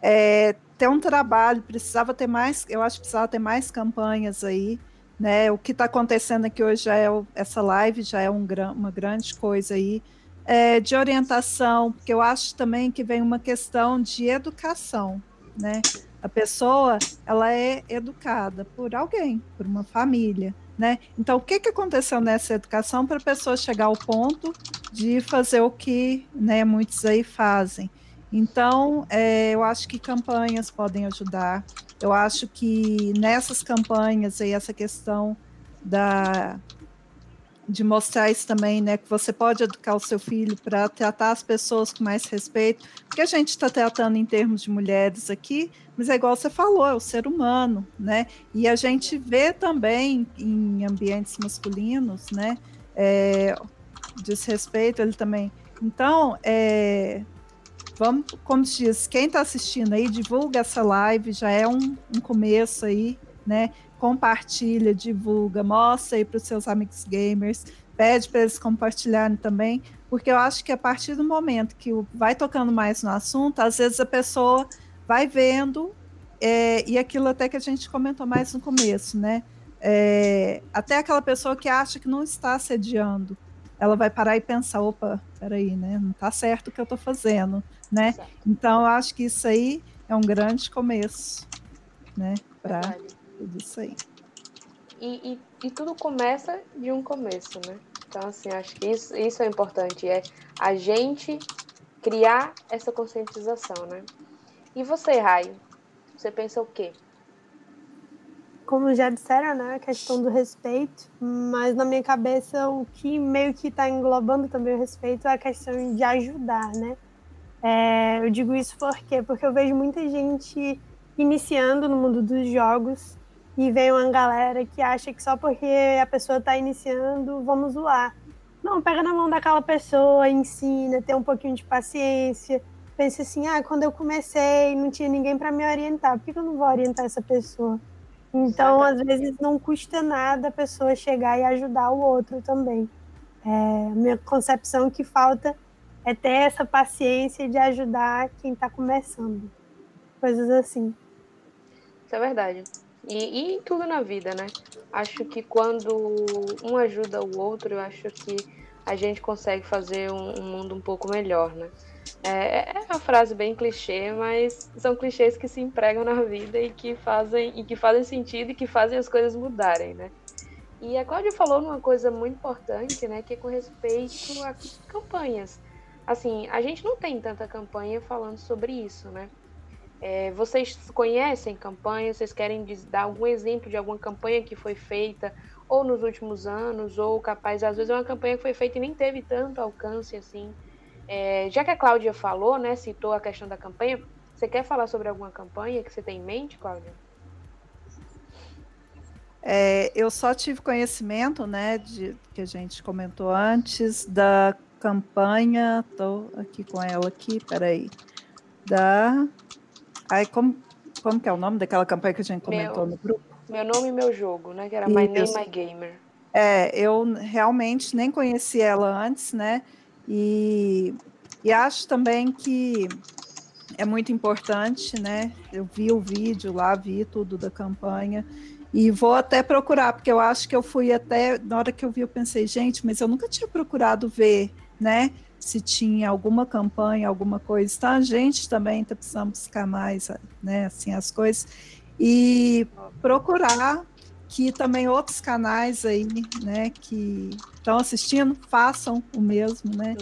é, ter um trabalho, precisava ter mais, eu acho que precisava ter mais campanhas aí, né? O que está acontecendo aqui hoje já é essa live já é um, uma grande coisa aí. é, de orientação, porque eu acho também que vem uma questão de educação, né? A pessoa, ela é educada por alguém, por uma família, né? Então, o que, que aconteceu nessa educação para a pessoa chegar ao ponto de fazer o que né, muitos aí fazem? Então, é, eu acho que campanhas podem ajudar. Eu acho que nessas campanhas aí, essa questão da de mostrar isso também, né? Que você pode educar o seu filho para tratar as pessoas com mais respeito, porque a gente está tratando em termos de mulheres aqui, mas é igual você falou, é o ser humano, né? E a gente vê também em ambientes masculinos, né? É, desrespeito, ele também. Então, é, vamos, como diz, quem está assistindo aí, divulga essa live, já é um, um começo aí, né? compartilha, divulga, mostra aí para os seus amigos gamers, pede para eles compartilharem também, porque eu acho que a partir do momento que vai tocando mais no assunto, às vezes a pessoa vai vendo, é, e aquilo até que a gente comentou mais no começo, né? É, até aquela pessoa que acha que não está assediando, ela vai parar e pensar, opa, peraí, né? Não está certo o que eu estou fazendo, né? Então, eu acho que isso aí é um grande começo, né? Para tudo isso aí. E, e, e, tudo começa de um começo, né? Então, assim, acho que isso, isso é importante, é a gente criar essa conscientização, né? E você, Raio, você pensa o quê? Como já disseram, né, a questão do respeito, mas na minha cabeça o que meio que está englobando também o respeito é a questão de ajudar, né? É, eu digo isso por quê? Porque eu vejo muita gente iniciando no mundo dos jogos e vem uma galera que acha que só porque a pessoa está iniciando, vamos zoar. Não, pega na mão daquela pessoa, ensina, tem um pouquinho de paciência. Pense assim, ah, quando eu comecei, não tinha ninguém para me orientar, por que eu não vou orientar essa pessoa? Então, às vezes, não custa nada a pessoa chegar e ajudar o outro também. É, minha concepção que falta é ter essa paciência de ajudar quem está começando. Coisas assim. Isso é verdade. E, e tudo na vida, né? Acho que quando um ajuda o outro, eu acho que a gente consegue fazer um, um mundo um pouco melhor, né? É, é uma frase bem clichê, mas são clichês que se empregam na vida e que fazem e que fazem sentido e que fazem as coisas mudarem, né? E a Cláudia falou numa coisa muito importante, né, que é com respeito a campanhas. Assim, a gente não tem tanta campanha falando sobre isso, né? É, vocês conhecem campanhas? Vocês querem dar algum exemplo de alguma campanha que foi feita ou nos últimos anos, ou capaz, às vezes é uma campanha que foi feita e nem teve tanto alcance assim. É, já que a Cláudia falou, né, citou a questão da campanha, você quer falar sobre alguma campanha que você tem em mente, Cláudia? É, eu só tive conhecimento, né, de que a gente comentou antes da campanha, estou aqui com ela aqui, peraí, da Ai, como, como que é o nome daquela campanha que a gente comentou meu, no grupo? Meu nome e meu jogo, né? Que era My Name, My Gamer. É, eu realmente nem conheci ela antes, né? E, e acho também que é muito importante, né? Eu vi o vídeo lá, vi tudo da campanha. E vou até procurar, porque eu acho que eu fui até. Na hora que eu vi, eu pensei, gente, mas eu nunca tinha procurado ver, né? se tinha alguma campanha, alguma coisa. Então a gente também está precisando buscar mais, né, assim, as coisas e procurar que também outros canais aí, né, que estão assistindo, façam o mesmo, né?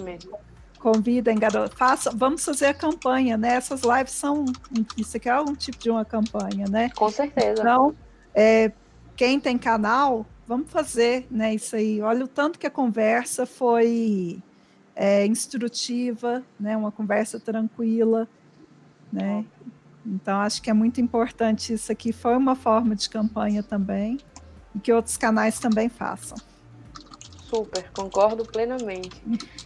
Convidem, garoto, façam, vamos fazer a campanha, né? Essas lives são, isso aqui é um tipo de uma campanha, né? Com certeza. Então, é, quem tem canal, vamos fazer, né, isso aí. Olha o tanto que a conversa foi é, instrutiva, né, uma conversa tranquila, né? Então acho que é muito importante isso aqui. Foi uma forma de campanha também e que outros canais também façam. Super, concordo plenamente.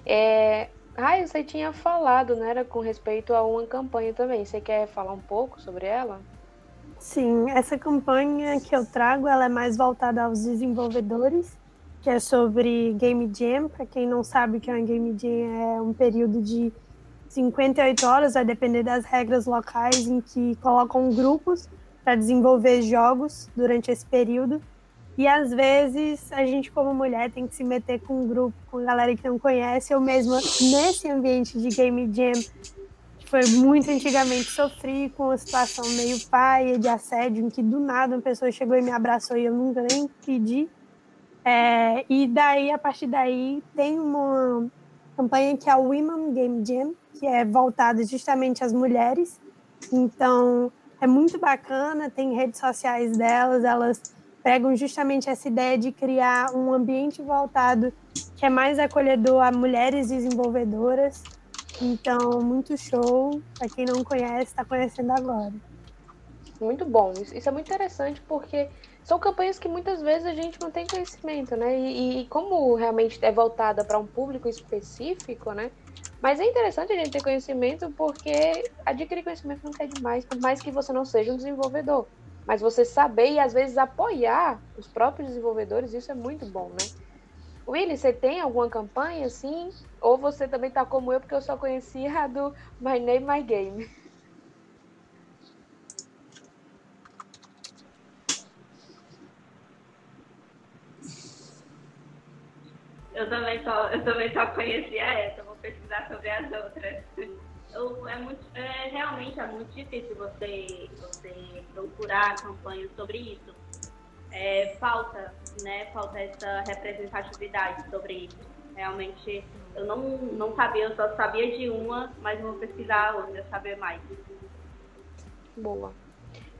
É, ah, você tinha falado, né, era com respeito a uma campanha também. Você quer falar um pouco sobre ela? Sim, essa campanha que eu trago, ela é mais voltada aos desenvolvedores que é sobre Game Jam. Para quem não sabe o que é uma Game Jam, é um período de 58 horas, vai depender das regras locais, em que colocam grupos para desenvolver jogos durante esse período. E às vezes a gente, como mulher, tem que se meter com um grupo, com galera que não conhece. Eu mesma, nesse ambiente de Game Jam, foi muito antigamente, sofri com uma situação meio paia de assédio, em que do nada uma pessoa chegou e me abraçou e eu nunca nem pedi. É, e daí, a partir daí, tem uma campanha que é o Women Game Jam, que é voltada justamente às mulheres. Então, é muito bacana, tem redes sociais delas, elas pegam justamente essa ideia de criar um ambiente voltado que é mais acolhedor a mulheres desenvolvedoras. Então, muito show. Para quem não conhece, está conhecendo agora. Muito bom. Isso é muito interessante porque são campanhas que muitas vezes a gente não tem conhecimento, né? E, e como realmente é voltada para um público específico, né? Mas é interessante a gente ter conhecimento porque adquirir conhecimento não quer demais, por mais que você não seja um desenvolvedor. Mas você saber e às vezes apoiar os próprios desenvolvedores, isso é muito bom, né? Willy, você tem alguma campanha assim? Ou você também tá como eu, porque eu só conhecia a do My Name, My Game? Eu também só, eu também só conhecia essa, vou pesquisar sobre as outras eu, é, muito, é realmente é muito difícil você, você procurar campanhas sobre isso. É, falta, né? Falta essa representatividade sobre isso. Realmente, eu não, não sabia, eu só sabia de uma, mas vou pesquisar outra, saber mais. Boa.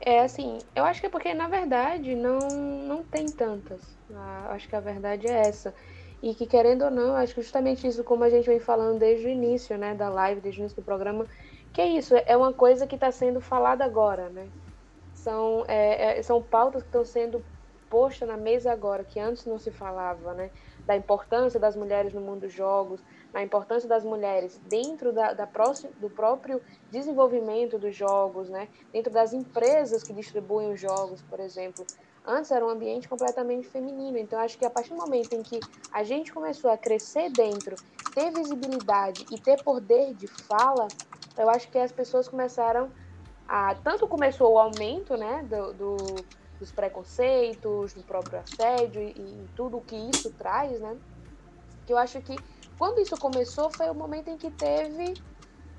É assim, eu acho que é porque, na verdade, não, não tem tantas. Ah, acho que a verdade é essa. E que, querendo ou não, acho que justamente isso, como a gente vem falando desde o início né, da live, desde o início do programa, que é isso, é uma coisa que está sendo falada agora, né? São, é, é, são pautas que estão sendo postas na mesa agora, que antes não se falava, né? Da importância das mulheres no mundo dos jogos, da importância das mulheres dentro da, da próxima, do próprio desenvolvimento dos jogos, né? Dentro das empresas que distribuem os jogos, por exemplo. Antes era um ambiente completamente feminino, então acho que a partir do momento em que a gente começou a crescer dentro, ter visibilidade e ter poder de fala, eu acho que as pessoas começaram a. Tanto começou o aumento né, do, do dos preconceitos, do próprio assédio e, e tudo o que isso traz, né? Que eu acho que quando isso começou foi o momento em que teve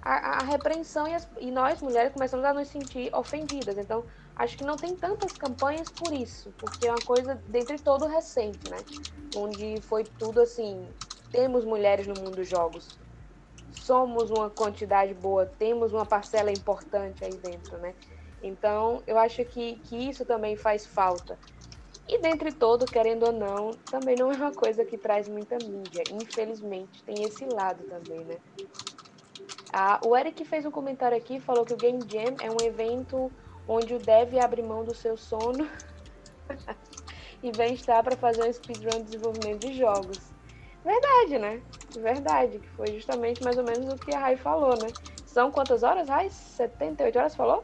a, a repreensão e, as, e, nós mulheres começamos a nos sentir ofendidas. Então acho que não tem tantas campanhas por isso, porque é uma coisa dentre todo recente, né? Onde foi tudo assim, temos mulheres no mundo dos jogos, somos uma quantidade boa, temos uma parcela importante aí dentro, né? Então, eu acho que, que isso também faz falta. E dentre todo, querendo ou não, também não é uma coisa que traz muita mídia. Infelizmente, tem esse lado também, né? Ah, o Eric fez um comentário aqui, falou que o Game Jam é um evento onde o dev abre mão do seu sono (laughs) e vem estar para fazer um speedrun de desenvolvimento de jogos. Verdade, né? Verdade, que foi justamente mais ou menos o que a Rai falou, né? São quantas horas, Rai? 78 horas, falou?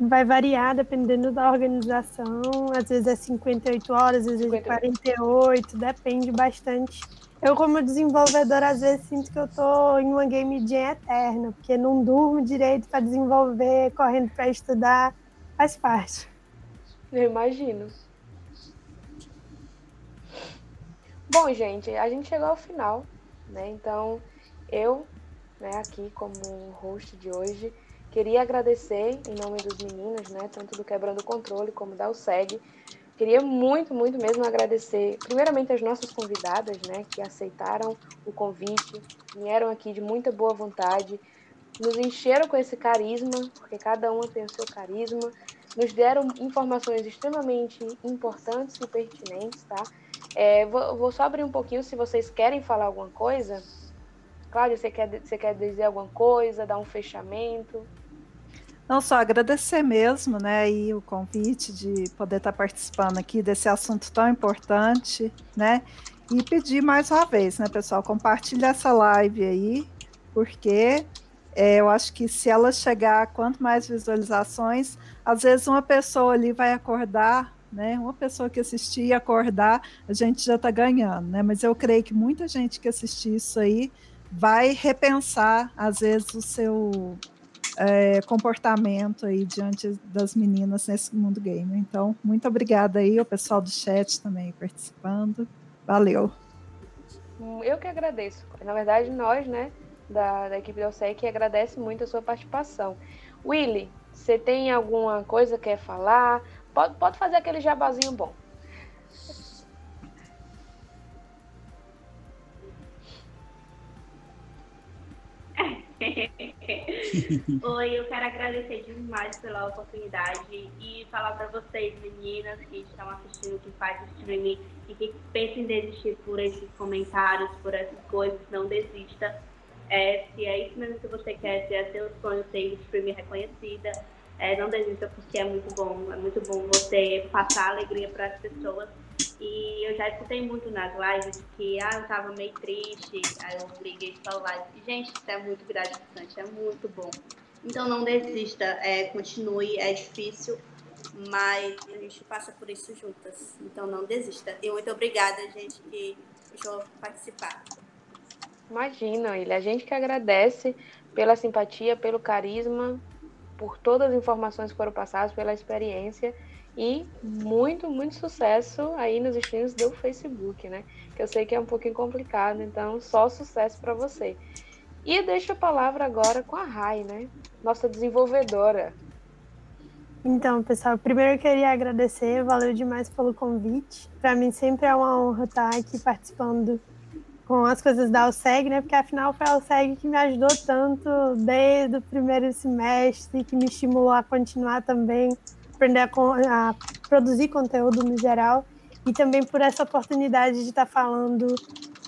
Vai variar dependendo da organização. Às vezes é 58 horas, às vezes 58. é 48, depende bastante. Eu, como desenvolvedora, às vezes sinto que eu tô em uma game jam eterna, porque não durmo direito para desenvolver, correndo para estudar, faz parte. Eu imagino. Bom, gente, a gente chegou ao final, né? Então, eu, né, aqui como host de hoje, queria agradecer em nome dos meninos, né, tanto do Quebrando o Controle como da USEG, Queria muito, muito mesmo agradecer, primeiramente, as nossas convidadas, né, que aceitaram o convite, vieram aqui de muita boa vontade, nos encheram com esse carisma, porque cada uma tem o seu carisma, nos deram informações extremamente importantes e pertinentes, tá? É, vou, vou, só abrir um pouquinho se vocês querem falar alguma coisa. Cláudia, você quer, você quer dizer alguma coisa, dar um fechamento? Não só agradecer mesmo, né, e o convite de poder estar participando aqui desse assunto tão importante, né, e pedir mais uma vez, né, pessoal, compartilha essa live aí, porque é, eu acho que se ela chegar, quanto mais visualizações, às vezes uma pessoa ali vai acordar, né, uma pessoa que assistir e acordar, a gente já está ganhando, né, mas eu creio que muita gente que assistir isso aí vai repensar, às vezes, o seu é, comportamento aí diante das meninas nesse mundo game. Então, muito obrigada aí, o pessoal do chat também participando. Valeu. Eu que agradeço. Na verdade, nós, né, da, da equipe do OSEC, agradece muito a sua participação. Willy, você tem alguma coisa que quer falar? Pode, pode fazer aquele jabazinho bom. (laughs) Oi, eu quero agradecer demais pela oportunidade e falar para vocês, meninas que estão assistindo, que faz streaming e que pensam em desistir por esses comentários, por essas coisas, não desista. É, se é isso mesmo que você quer, se é seu sonho ser streamer reconhecida, é, não desista porque é muito bom, é muito bom você passar alegria para as pessoas e eu já escutei muito nas lives que ah, eu tava meio triste, aí eu liguei para a live. Gente, isso é muito gratificante, é muito bom. Então não desista, é, continue, é difícil, mas a gente passa por isso juntas. Então não desista. E muito obrigada, gente, que deixou participar. Imagina, ele. A gente que agradece pela simpatia, pelo carisma, por todas as informações que foram passadas, pela experiência. E muito, muito sucesso aí nos streams do Facebook, né? Que eu sei que é um pouquinho complicado, então só sucesso para você. E deixo a palavra agora com a Rai, né? Nossa desenvolvedora. Então, pessoal, primeiro eu queria agradecer, valeu demais pelo convite. Para mim sempre é uma honra estar aqui participando com as coisas da Alseg, né? Porque afinal foi a Alseg que me ajudou tanto desde o primeiro semestre, que me estimulou a continuar também aprender a, a, produzir conteúdo no geral e também por essa oportunidade de estar falando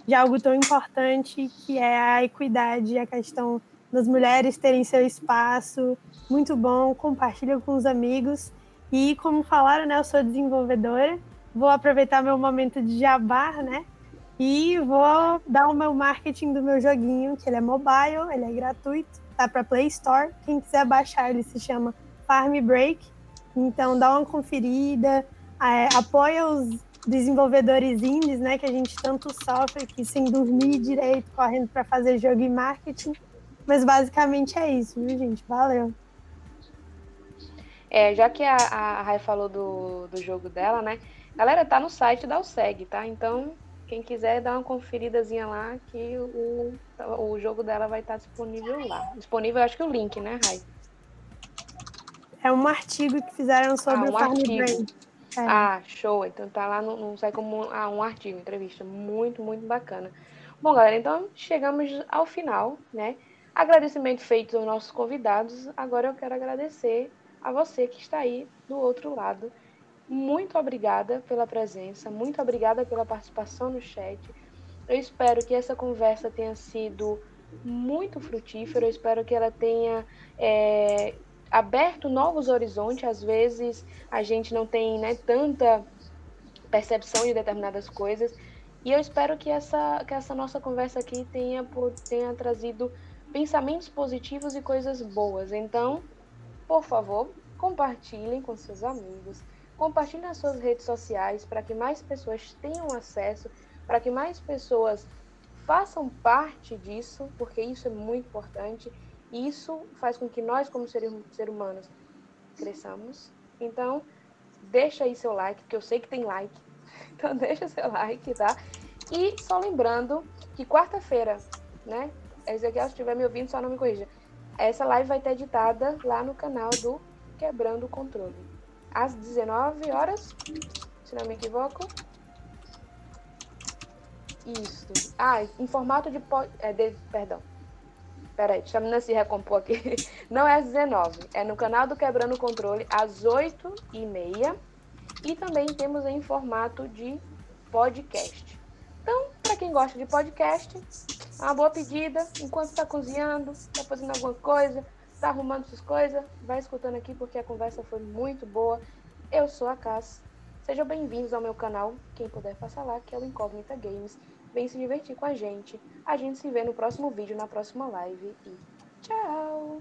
de algo tão importante que é a equidade, a questão das mulheres terem seu espaço. Muito bom, compartilha com os amigos. E como falaram, né, eu sou desenvolvedora, vou aproveitar meu momento de jabar, né? E vou dar o meu marketing do meu joguinho, que ele é mobile, ele é gratuito, tá para Play Store. Quem quiser baixar, ele se chama Farm Break. Então, dá uma conferida, é, apoia os desenvolvedores indies, né, que a gente tanto sofre aqui sem dormir direito, correndo para fazer jogo e marketing. Mas basicamente é isso, viu, gente? Valeu. É, já que a, a Rai falou do, do jogo dela, né? Galera, tá no site da USEG, tá? Então, quem quiser dar uma conferidazinha lá, que o, o jogo dela vai estar disponível lá. Disponível, acho que o link, né, Rai? É um artigo que fizeram sobre ah, um o Farm Brain. É. Ah, show. Então tá lá, no, não sai como ah, um artigo, entrevista. Muito, muito bacana. Bom, galera, então chegamos ao final, né? Agradecimento feito aos nossos convidados. Agora eu quero agradecer a você que está aí do outro lado. Muito obrigada pela presença, muito obrigada pela participação no chat. Eu espero que essa conversa tenha sido muito frutífera, eu espero que ela tenha é, aberto novos horizontes. Às vezes a gente não tem né, tanta percepção de determinadas coisas. E eu espero que essa, que essa nossa conversa aqui tenha, tenha trazido pensamentos positivos e coisas boas. Então, por favor, compartilhem com seus amigos, compartilhem nas suas redes sociais para que mais pessoas tenham acesso, para que mais pessoas façam parte disso, porque isso é muito importante. Isso faz com que nós, como seres ser humanos, cresçamos. Então, deixa aí seu like, porque eu sei que tem like. (laughs) Então, deixa seu like, tá? E só lembrando que quarta-feira, né? Ezequiel, se estiver me ouvindo, só não me corrija. Essa live vai estar editada lá no canal do Quebrando o Controle. Às 19 horas, se não me equivoco. Isso. Ah, em formato de, é, de perdão, Peraí, deixa a menina se recompor aqui. (laughs) Não é às 19, é no canal do Quebrando o Controle, às 8h30. E também temos em formato de podcast. Então, para quem gosta de podcast, é uma boa pedida. Enquanto está cozinhando, está fazendo alguma coisa, está arrumando suas coisas, vai escutando aqui porque a conversa foi muito boa. Eu sou a Cass. Sejam bem-vindos ao meu canal. Quem puder, passar lá, que é o Incógnita Games vem se divertir com a gente. A gente se vê no próximo vídeo, na próxima live e tchau!